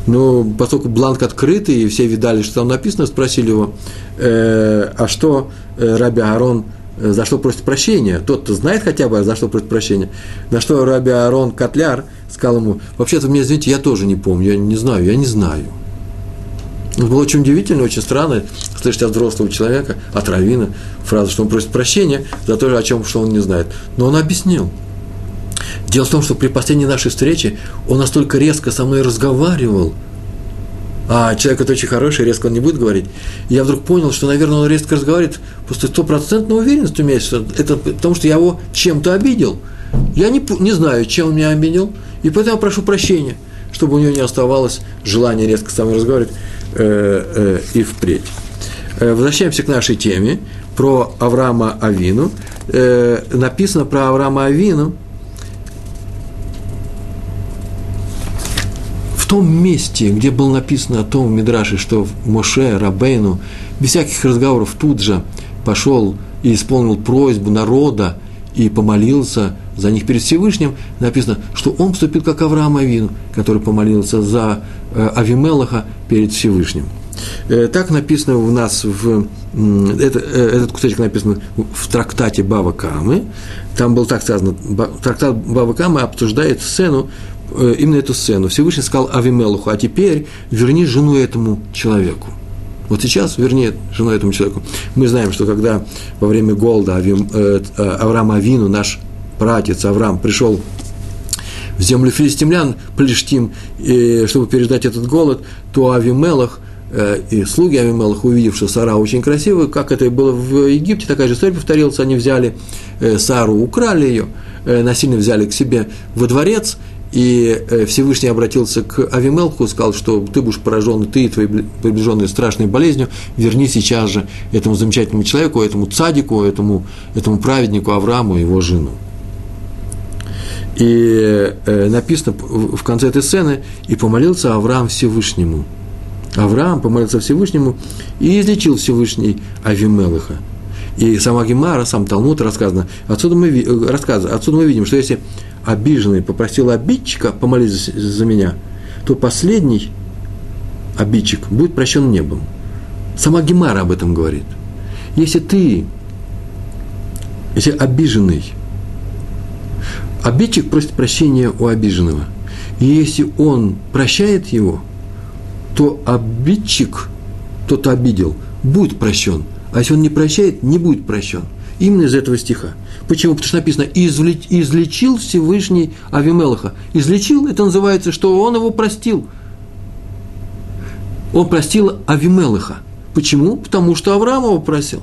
Но поскольку бланк открытый, и все видали, что там написано, спросили его, э, а что э, Раби Аарон, э, за что просит прощения? Тот-то знает хотя бы, за что просит прощения. На что Раби Аарон Котляр сказал ему, вообще-то, мне, извините, я тоже не помню, я не знаю, я не знаю. Это было очень удивительно, очень странно слышать от взрослого человека, от равина, фразу, что он просит прощения за то, о чем что он не знает. Но он объяснил – Дело в том, что при последней нашей встрече он настолько резко со мной разговаривал, а человек это очень хороший, резко он не будет говорить. И я вдруг понял, что, наверное, он резко разговаривает просто стопроцентной уверенностью у есть. Это потому, что я его чем-то обидел. Я не, не знаю, чем он меня обидел, и поэтому прошу прощения, чтобы у него не оставалось желания резко со мной разговаривать э, э, и впредь. Э, возвращаемся к нашей теме про Авраама Авину. Э, написано про Авраама Авину – том месте, где было написано о том в Мидраше, что Моше, Рабейну, без всяких разговоров тут же пошел и исполнил просьбу народа и помолился за них перед Всевышним, написано, что он поступил как Авраам Авину, который помолился за э, Авимелаха перед Всевышним. Э, так написано у нас в это, э, этот кусочек написан в трактате Бава Камы. Там было так сказано, трактат Бава Камы обсуждает сцену, именно эту сцену. Всевышний сказал Авимелуху, а теперь верни жену этому человеку. Вот сейчас, вернее, женой этому человеку. Мы знаем, что когда во время голода Авим, э, Авраам Авину, наш пратец Авраам, пришел в землю филистимлян, Плештим, и, чтобы переждать этот голод, то Авимелах э, и слуги Авимелах, увидев, что Сара очень красивая, как это и было в Египте, такая же история повторилась, они взяли э, Сару, украли ее, э, насильно взяли к себе во дворец, и э, Всевышний обратился к Авимелху, сказал, что ты будешь поражен, ты и твои приближенные страшной болезнью, верни сейчас же этому замечательному человеку, этому цадику, этому, этому праведнику Аврааму, его жену. И э, написано в конце этой сцены, и помолился Авраам Всевышнему. Авраам помолился Всевышнему и излечил Всевышний Авимелыха. И сама Гемара, сам Талмуд рассказано, отсюда мы, э, рассказывает, отсюда мы видим, что если обиженный попросил обидчика помолиться за меня, то последний обидчик будет прощен небом. Сама Гемара об этом говорит. Если ты, если обиженный, обидчик просит прощения у обиженного, и если он прощает его, то обидчик, тот обидел, будет прощен. А если он не прощает, не будет прощен. Именно из этого стиха. Почему? Потому что написано «излечил Всевышний Авимелаха». Излечил – это называется, что он его простил. Он простил Авимелаха. Почему? Потому что Авраам его просил.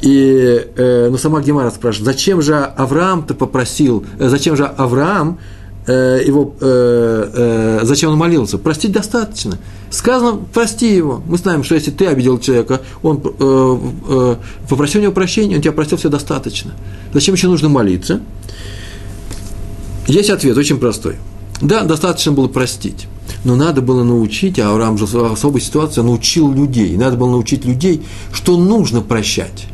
И э, но сама Гемара спрашивает, зачем же Авраам-то попросил, э, зачем же Авраам э, его, э, э, зачем он молился? Простить достаточно. Сказано, прости его. Мы знаем, что если ты обидел человека, он э, э, попросил у него прощения, он тебя простил, все достаточно. Зачем еще нужно молиться? Есть ответ, очень простой. Да, достаточно было простить. Но надо было научить, а Авраам же в особой ситуации научил людей. Надо было научить людей, что нужно прощать.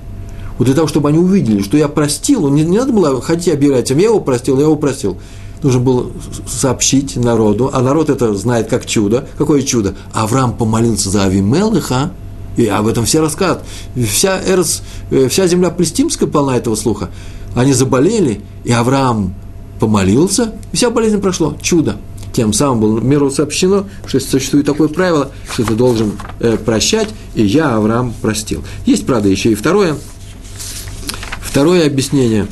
Вот для того, чтобы они увидели, что я простил, не, не надо было ходить обирать, а я его простил, я его простил нужно было сообщить народу, а народ это знает как чудо. Какое чудо? Авраам помолился за Авимелыха, и об этом все рассказывают. Вся, Эрс, э, вся земля Палестимская полна этого слуха. Они заболели, и Авраам помолился, и вся болезнь прошло. Чудо. Тем самым было миру сообщено, что существует такое правило, что ты должен э, прощать, и я, Авраам, простил. Есть, правда, еще и второе, второе объяснение,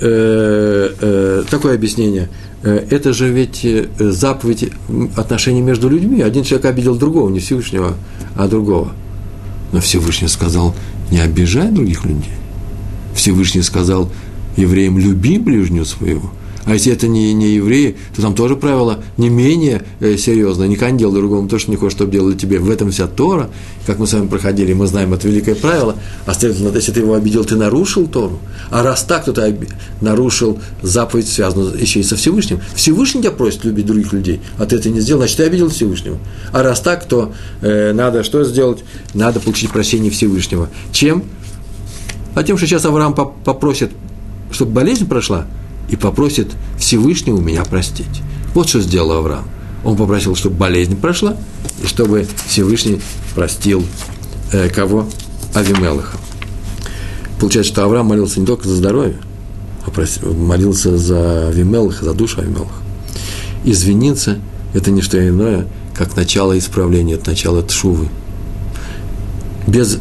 э, э, такое объяснение – это же ведь э, заповедь отношений между людьми. Один человек обидел другого, не Всевышнего, а другого. Но Всевышний сказал, не обижай других людей. Всевышний сказал евреям, люби ближнего своего – а если это не, не евреи, то там тоже правило не менее э, серьезное. Не делай другому то, что не хочешь, чтобы делали тебе. В этом вся Тора. Как мы с вами проходили, мы знаем это великое правило. А следовательно, если ты его обидел, ты нарушил Тору. А раз так, то ты нарушил заповедь, связанную еще и со Всевышним. Всевышний тебя просит любить других людей, а ты это не сделал, значит, ты обидел Всевышнего. А раз так, то э, надо что сделать? Надо получить прощение Всевышнего. Чем? А тем, что сейчас Авраам попросит, чтобы болезнь прошла, и попросит Всевышнего меня простить. Вот что сделал Авраам. Он попросил, чтобы болезнь прошла, и чтобы Всевышний простил э, кого? Авимелаха. Получается, что Авраам молился не только за здоровье, а молился за Авимелаха, за душу Авимелаха. Извиниться – это не что иное, как начало исправления, это начало тшувы. Без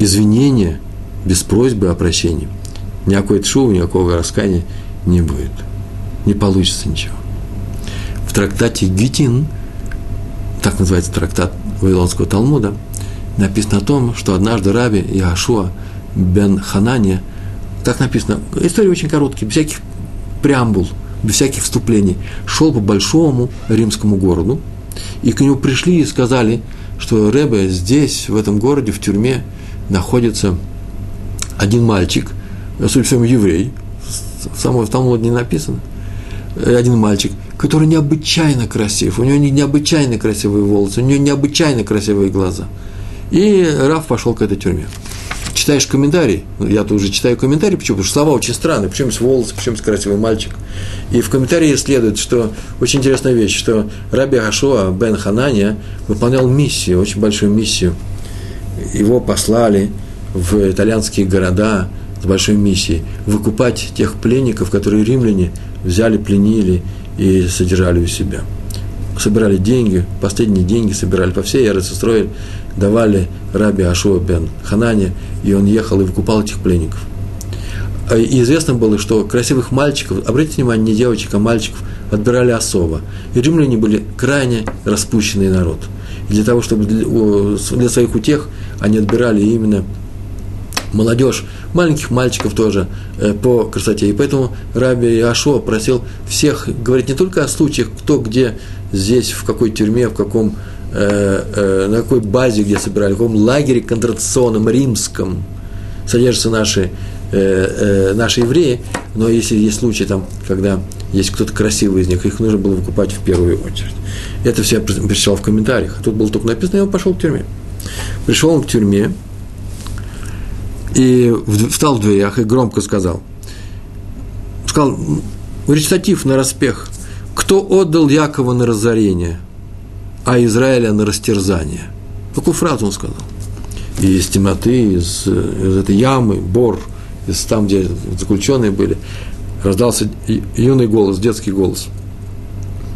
извинения, без просьбы о прощении, никакой тшувы, никакого раскаяния не будет. Не получится ничего. В трактате Гитин, так называется трактат Вавилонского Талмуда, написано о том, что однажды Раби Яшуа бен Ханане, так написано, история очень короткая, без всяких преамбул, без всяких вступлений, шел по большому римскому городу, и к нему пришли и сказали, что Ребе здесь, в этом городе, в тюрьме, находится один мальчик, судя по всему, еврей, в самом в Талмуде не написано, э, один мальчик, который необычайно красив, у него необычайно красивые волосы, у него необычайно красивые глаза. И Раф пошел к этой тюрьме. читаешь комментарий, ну, я тоже читаю комментарий, почему? Потому что слова очень странные, почему с волосы, почему с красивый мальчик. И в комментарии следует, что очень интересная вещь, что Раби Хашуа бен Ханания выполнял миссию, очень большую миссию. Его послали в итальянские города с большой миссией выкупать тех пленников, которые римляне взяли, пленили и содержали у себя. Собирали деньги, последние деньги собирали по всей Иерусалиме, давали раби Ашуа бен Ханане, и он ехал и выкупал этих пленников. А, и известно было, что красивых мальчиков, обратите внимание, не девочек, а мальчиков, отбирали особо. И римляне были крайне распущенный народ. И для того, чтобы для своих утех они отбирали именно молодежь, маленьких мальчиков тоже э, по красоте. И поэтому Раби Ашо просил всех говорить не только о случаях, кто где здесь, в какой тюрьме, в каком, э, э, на какой базе, где собирали, в каком лагере концентрационном, римском содержатся наши, э, э, наши евреи, но если есть случаи, там, когда есть кто-то красивый из них, их нужно было выкупать в первую очередь. Это все я прочитал в комментариях. Тут было только написано, и он пошел в тюрьме. Пришел он к тюрьме, и встал в дверях и громко сказал, сказал, речитатив на распех, кто отдал Якова на разорение, а Израиля на растерзание? Какую фразу он сказал? И из темноты, из, из этой ямы, бор, из там, где заключенные были, раздался юный голос, детский голос,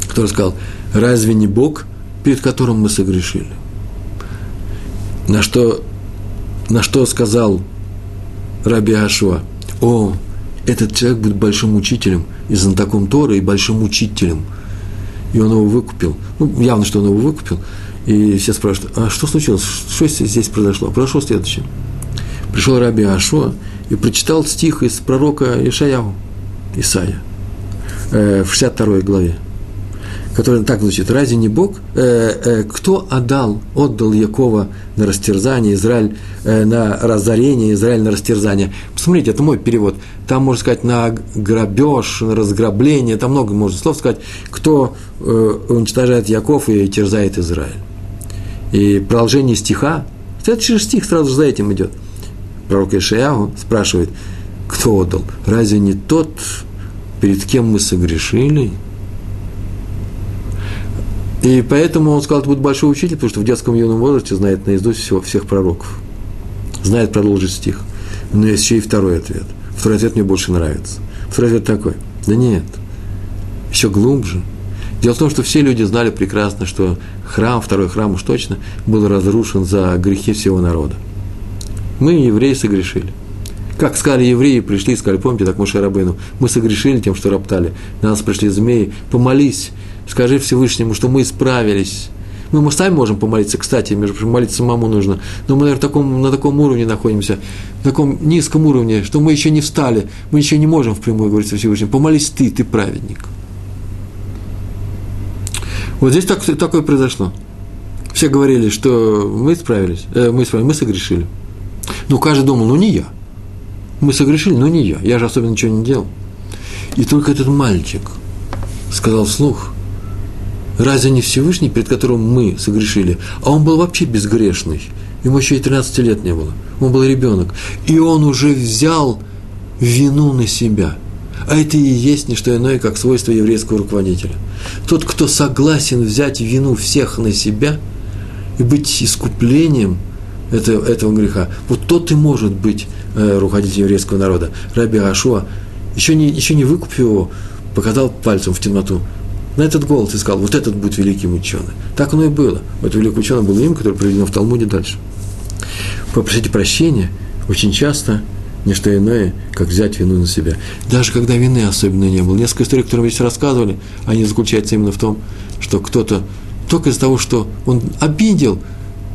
который сказал, разве не Бог, перед которым мы согрешили? На что, на что сказал Раби Ашуа, о, этот человек будет большим учителем и знатоком Тора, и большим учителем. И он его выкупил. Ну, явно, что он его выкупил. И все спрашивают, а что случилось? Что здесь произошло? Произошло следующее. Пришел Раби Ашуа и прочитал стих из пророка Ишаяу, Исаия, э, в 62 главе который так звучит, разве не Бог, э, э, кто отдал, отдал Якова на растерзание, Израиль э, на разорение, Израиль на растерзание. Посмотрите, это мой перевод. Там можно сказать на грабеж, на разграбление, там много можно слов сказать, кто э, уничтожает Яков и терзает Израиль. И продолжение стиха, следующий стих сразу за этим идет. Пророк Ишаяху спрашивает, кто отдал? Разве не тот, перед кем мы согрешили – и поэтому он сказал, это будет большой учитель, потому что в детском юном возрасте знает наизусть всего, всех пророков. Знает продолжить стих. Но есть еще и второй ответ. Второй ответ мне больше нравится. Второй ответ такой. Да нет, еще глубже. Дело в том, что все люди знали прекрасно, что храм, второй храм уж точно, был разрушен за грехи всего народа. Мы, евреи, согрешили. Как сказали евреи, пришли и сказали, помните, так Моше Рабыну, мы согрешили тем, что роптали. На нас пришли змеи, помолись, скажи Всевышнему, что мы исправились. Мы, мы сами можем помолиться, кстати, между прочим, молиться самому нужно, но мы, наверное, таком, на таком уровне находимся, на таком низком уровне, что мы еще не встали, мы еще не можем впрямую говорить со Всевышним. Помолись ты, ты праведник. Вот здесь так, такое произошло. Все говорили, что мы справились, э, мы справились, мы согрешили. Ну, каждый думал, ну не я. Мы согрешили, но не я. Я же особенно ничего не делал. И только этот мальчик сказал вслух, Разве не Всевышний, перед которым мы согрешили? А он был вообще безгрешный. Ему еще и 13 лет не было. Он был ребенок. И он уже взял вину на себя. А это и есть не что иное, как свойство еврейского руководителя. Тот, кто согласен взять вину всех на себя и быть искуплением этого, этого греха, вот тот и может быть э, руководителем еврейского народа. Раби Ашуа, еще не, еще не выкупив его, показал пальцем в темноту на этот голос и сказал, вот этот будет великим ученым. Так оно и было. Вот великий ученый был им, который приведено в Талмуде дальше. Попросите прощения очень часто не что иное, как взять вину на себя. Даже когда вины особенно не было. Несколько историй, которые мы здесь рассказывали, они заключаются именно в том, что кто-то только из-за того, что он обидел,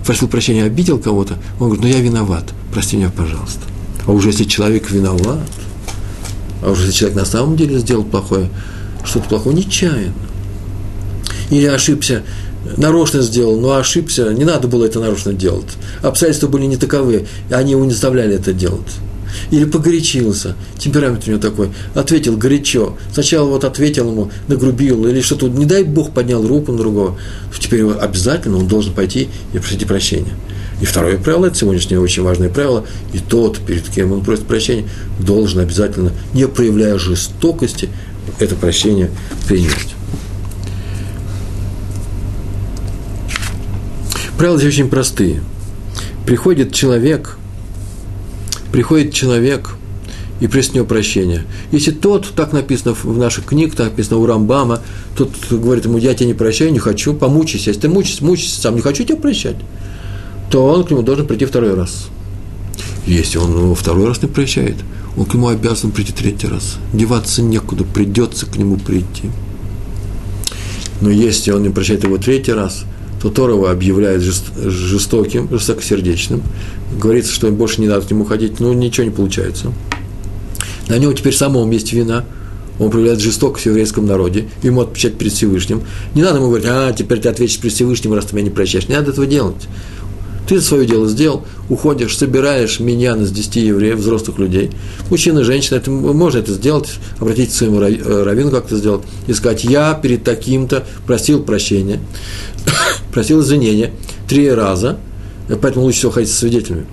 просил прощения, обидел кого-то, он говорит, ну я виноват, прости меня, пожалуйста. А уже если человек виноват, а уже если человек на самом деле сделал плохое, что-то плохое, нечаянно, или ошибся, нарочно сделал, но ошибся, не надо было это нарочно делать. Обстоятельства были не таковы, они его не заставляли это делать. Или погорячился, темперамент у него такой, ответил горячо. Сначала вот ответил ему, нагрубил, или что-то, не дай Бог, поднял руку на другого. Теперь обязательно он должен пойти и просить прощения. И второе правило, это сегодняшнее очень важное правило, и тот, перед кем он просит прощения, должен обязательно, не проявляя жестокости, это прощение принять. Правила здесь очень простые. Приходит человек, приходит человек и просит него прощения. Если тот, так написано в наших книгах, так написано у Рамбама, тот говорит ему, я тебя не прощаю, не хочу, помучайся. Если ты мучишься, мучишься сам, не хочу тебя прощать, то он к нему должен прийти второй раз. Если он его второй раз не прощает, он к нему обязан прийти третий раз. Деваться некуда, придется к нему прийти. Но если он не прощает его третий раз – то Тора объявляет жестоким, жестокосердечным. Говорится, что больше не надо к нему ходить, но ничего не получается. На нем теперь самому есть вина. Он проявляет жестокость в еврейском народе, ему отвечать перед Всевышним. Не надо ему говорить, а, теперь ты ответишь перед Всевышним, раз ты меня не прощаешь. Не надо этого делать. Ты свое дело сделал, уходишь, собираешь меня из 10 евреев, взрослых людей, мужчина, женщина, это, можно это сделать, обратиться к своему э, раввину, как это сделать, и сказать, я перед таким-то просил прощения, просил извинения три раза, поэтому лучше всего ходить со свидетелями.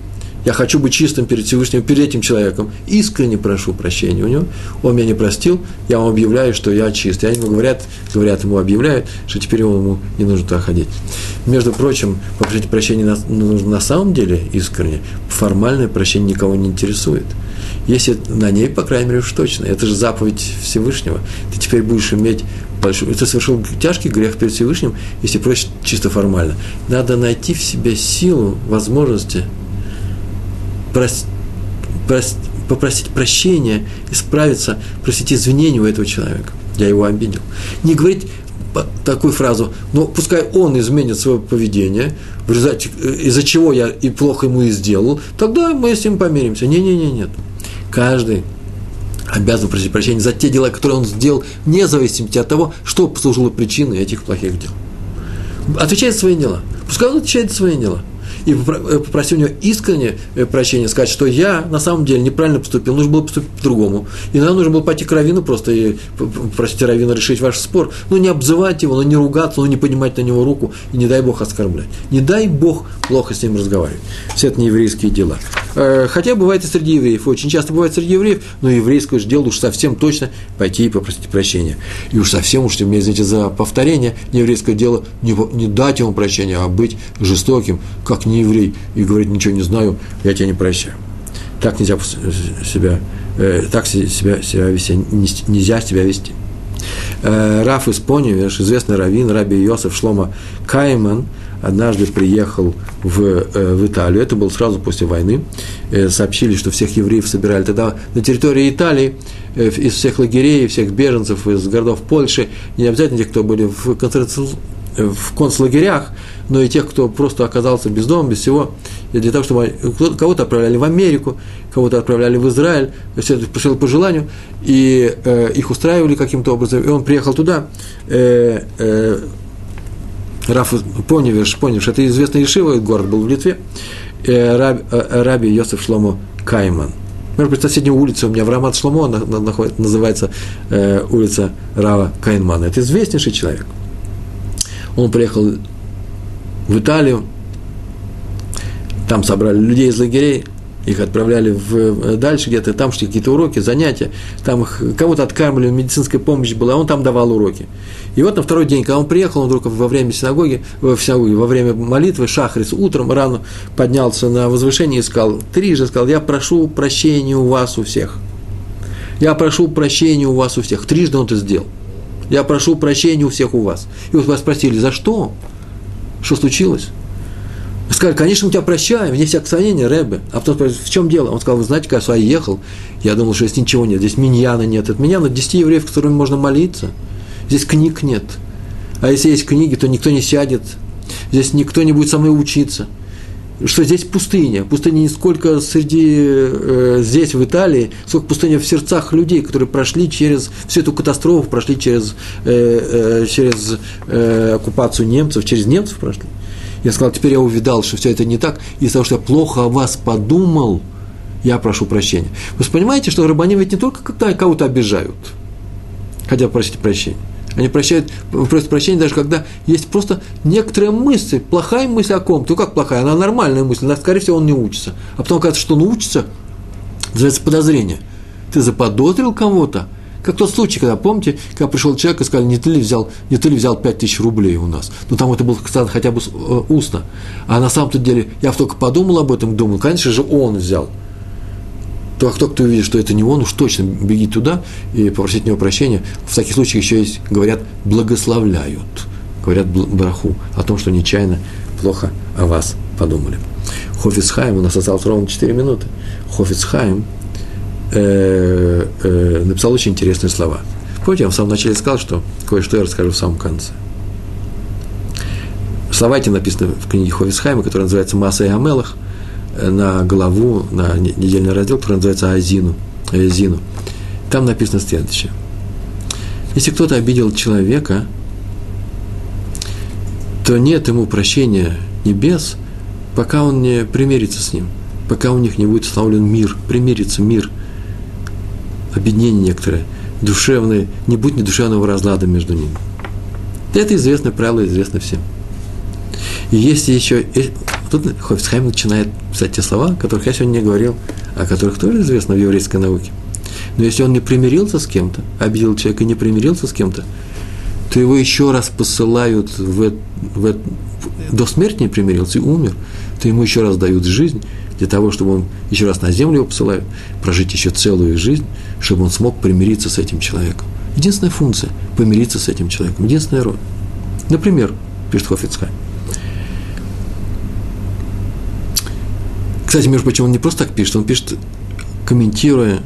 Я хочу быть чистым перед Всевышним, перед этим человеком. Искренне прошу прощения у него. Он меня не простил, я вам объявляю, что я чист. И они ему говорят, говорят ему, объявляют, что теперь ему не нужно туда ходить. Между прочим, попросить прощения на, нужно на самом деле искренне. Формальное прощение никого не интересует. Если на ней, по крайней мере, уж точно. Это же заповедь Всевышнего. Ты теперь будешь иметь большой... Ты совершил тяжкий грех перед Всевышним, если просишь чисто формально. Надо найти в себе силу, возможности прос, прос, попросить прощения, исправиться, просить извинения у этого человека. Я его обидел. Не говорить такую фразу, но пускай он изменит свое поведение, в результате, э, из-за чего я и плохо ему и сделал, тогда мы с ним помиримся. Не-не-не, нет. Каждый обязан просить прощения за те дела, которые он сделал, вне зависимости от того, что послужило причиной этих плохих дел. Отвечает за свои дела. Пускай он отвечает за свои дела и э, попроси у него искренне э, прощения, сказать, что я на самом деле неправильно поступил, нужно было поступить по-другому. Нам нужно было пойти к Равину просто и попросить Равина решить ваш спор. Ну, не обзывать его, но не ругаться, но не поднимать на него руку и не дай Бог оскорблять. Не дай Бог плохо с ним разговаривать. Все это не еврейские дела. Э, хотя бывает и среди евреев, очень часто бывает среди евреев, но еврейское же дело уж совсем точно пойти и попросить прощения. И уж совсем уж, мне извините за повторение, еврейское дело не, не дать ему прощения, а быть жестоким, как не еврей, и говорить, ничего не знаю, я тебя не прощаю. Так нельзя себя, э, так себя, себя вести, нельзя себя вести. Э, Раф из Поневеш, известный раввин, раби Йосеф Шлома Кайман, однажды приехал в, э, в Италию, это было сразу после войны, э, сообщили, что всех евреев собирали тогда на территории Италии, э, из всех лагерей, всех беженцев из городов Польши, не обязательно тех, кто были в концентрационных в концлагерях, но и тех, кто просто оказался без дома, без всего, и для того, чтобы кого-то отправляли в Америку, кого-то отправляли в Израиль, все это пришло по желанию, и э, их устраивали каким-то образом, и он приехал туда, э, э, Раф Поневиш, Поневиш, это известный Ешива, город был в Литве, э, раб, э, раби Йосиф Шломо Кайман. Быть, соседняя улица у меня в Рамат Шломо находится, называется э, улица Рава Кайнмана. Это известнейший человек – он приехал в Италию, там собрали людей из лагерей, их отправляли в, дальше где-то, там что какие-то уроки, занятия, там их, кого-то откармливали, медицинская помощь была, он там давал уроки. И вот на второй день, когда он приехал, он вдруг во время синагоги, в синагоге, во время молитвы, шахрис, утром рано поднялся на возвышение и сказал, трижды сказал, я прошу прощения у вас у всех. Я прошу прощения у вас у всех. Трижды он это сделал. Я прошу прощения у всех у вас. И вот вас спросили, за что? Что случилось? Сказали, конечно, мы тебя прощаем, вне всякого сомнения, Рэбе. А потом спросили, в чем дело? Он сказал, вы знаете, когда я ехал, я думал, что здесь ничего нет, здесь миньяна нет. Это миньяна 10 евреев, которыми можно молиться. Здесь книг нет. А если есть книги, то никто не сядет. Здесь никто не будет со мной учиться что здесь пустыня. Пустыня не сколько среди, э, здесь, в Италии, сколько пустыня в сердцах людей, которые прошли через всю эту катастрофу, прошли через, э, э, через э, оккупацию немцев, через немцев прошли. Я сказал, теперь я увидал, что все это не так, из-за того, что я плохо о вас подумал, я прошу прощения. Вы понимаете, что рабаним ведь не только когда кого-то обижают, хотя просите прощения. Они прощают, просят прощения даже когда есть просто некоторая мысль, плохая мысль о ком-то. Ну как плохая? Она нормальная мысль, но, скорее всего, он не учится. А потом кажется, что он учится, называется подозрение. Ты заподозрил кого-то, как тот случай, когда, помните, когда пришел человек и сказал, не ты ли взял, не ты ли взял 5 тысяч рублей у нас? Ну, там это было сказано хотя бы э, устно. А на самом-то деле, я только подумал об этом, думал, конечно же, он взял. То, а кто, кто увидит, что это не он, уж точно беги туда и попросить у него прощения. В таких случаях еще есть, говорят, благословляют. Говорят браху о том, что нечаянно плохо о вас подумали. Хофицхайм, у нас осталось ровно 4 минуты. Хофицхайм э, э, написал очень интересные слова. Помните, я в самом начале сказал, что кое-что я расскажу в самом конце. Слова эти написаны в книге Ховисхайма, которая называется «Масса и Амелах», на главу, на недельный раздел, который называется Азину. Азину. Там написано следующее. Если кто-то обидел человека, то нет ему прощения небес, пока он не примирится с ним, пока у них не будет установлен мир, примирится мир – объединение некоторое, душевное, не будет ни душевного разлада между ними. Это известное правило, известно всем. И если еще... Тут Хофицхайм начинает писать те слова, о которых я сегодня не говорил, о которых тоже известно в еврейской науке. Но если он не примирился с кем-то, обидел человека и не примирился с кем-то, то его еще раз посылают в, в, до смерти не примирился и умер, то ему еще раз дают жизнь, для того, чтобы он еще раз на землю его посылают, прожить еще целую жизнь, чтобы он смог примириться с этим человеком. Единственная функция – помириться с этим человеком. Единственная роль. Например, пишет Хофицхайм. Кстати, между прочим, он не просто так пишет, он пишет, комментируя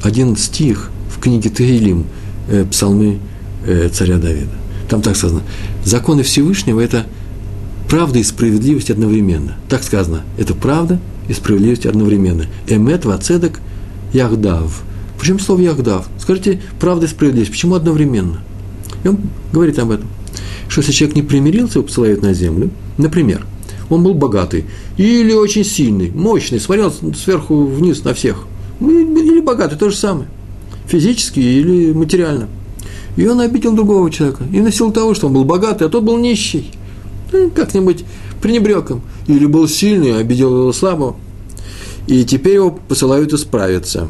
один стих в книге Таилим, э, псалмы э, царя Давида. Там так сказано. Законы Всевышнего – это правда и справедливость одновременно. Так сказано. Это правда и справедливость одновременно. Эмет, вацедек, яхдав. Почему слово яхдав? Скажите, правда и справедливость. Почему одновременно? И он говорит об этом. Что если человек не примирился, его посылают на землю, например, он был богатый, или очень сильный, мощный, смотрел сверху вниз на всех, ну, или богатый, то же самое, физически или материально. И он обидел другого человека, и на силу того, что он был богатый, а тот был нищий, ну, как-нибудь пренебрег им, или был сильный, обидел его слабого, и теперь его посылают исправиться.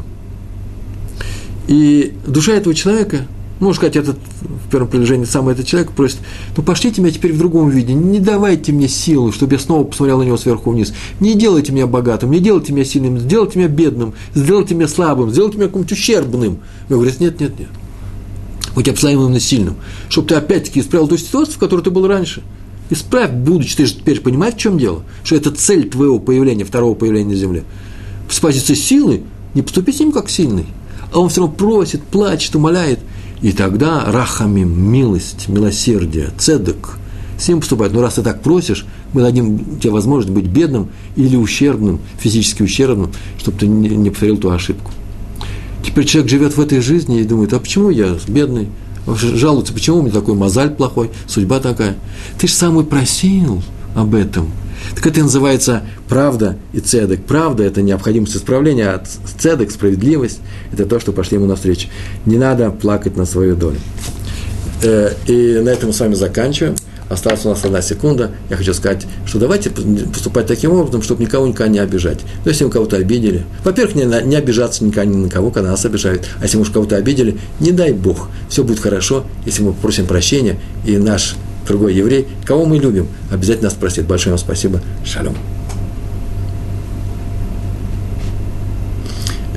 И душа этого человека, можно сказать, этот в первом предложении сам этот человек просит, ну пошлите меня теперь в другом виде, не давайте мне силу, чтобы я снова посмотрел на него сверху вниз, не делайте меня богатым, не делайте меня сильным, сделайте меня бедным, сделайте меня слабым, сделайте меня каким-то ущербным. Он говорит, нет, нет, нет. Тебя посылаем именно сильным, чтобы ты опять-таки исправил ту ситуацию, в которой ты был раньше – Исправь будучи, ты же теперь понимаешь, в чем дело? Что это цель твоего появления, второго появления на земле. С позиции силы не поступи с ним как сильный. А он все равно просит, плачет, умоляет. И тогда рахамим, милость, милосердие, цедок, с ним поступает. Но раз ты так просишь, мы дадим тебе возможность быть бедным или ущербным, физически ущербным, чтобы ты не повторил ту ошибку. Теперь человек живет в этой жизни и думает, а почему я бедный? жалуются, почему у меня такой мозаль плохой, судьба такая. Ты же сам и просил об этом. Так это называется правда и цедок. Правда – это необходимость исправления, а цедок, справедливость – это то, что пошли ему навстречу. Не надо плакать на свою долю. Э, и на этом мы с вами заканчиваем. Осталась у нас одна секунда. Я хочу сказать, что давайте поступать таким образом, чтобы никого никогда не обижать. Но если мы кого-то обидели, во-первых, не, не обижаться никогда ни на кого, когда нас обижают. А если мы уж кого-то обидели, не дай Бог, все будет хорошо, если мы попросим прощения, и наш другой еврей, кого мы любим, обязательно нас простит. Большое вам спасибо. Шалом.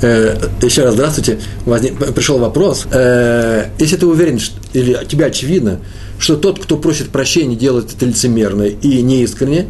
Э, еще раз здравствуйте. Пришел вопрос. Э, если ты уверен, или тебе очевидно, что тот, кто просит прощения, делает это лицемерно и неискренне,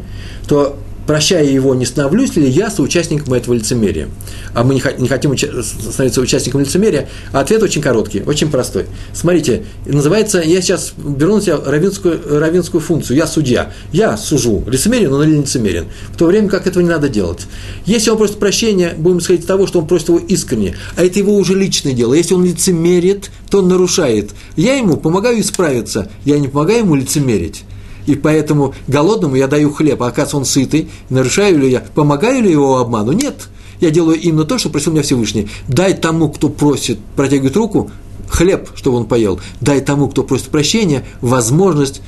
то прощая его, не становлюсь ли я соучастником этого лицемерия? А мы не, хотим становиться участником лицемерия. А ответ очень короткий, очень простой. Смотрите, называется, я сейчас беру на себя равинскую, равинскую функцию, я судья. Я сужу, лицемерен он или лицемерен. В то время как этого не надо делать. Если он просит прощения, будем исходить из того, что он просит его искренне. А это его уже личное дело. Если он лицемерит, то он нарушает. Я ему помогаю исправиться, я не помогаю ему лицемерить. И поэтому голодному я даю хлеб, а оказывается он сытый, нарушаю ли я, помогаю ли его обману? Нет. Я делаю именно то, что просил меня Всевышний. Дай тому, кто просит, протягивает руку, хлеб, чтобы он поел. Дай тому, кто просит прощения, возможность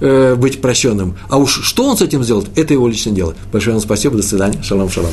э, быть прощенным. А уж что он с этим сделает, это его личное дело. Большое вам спасибо, до свидания, шалом, шалом.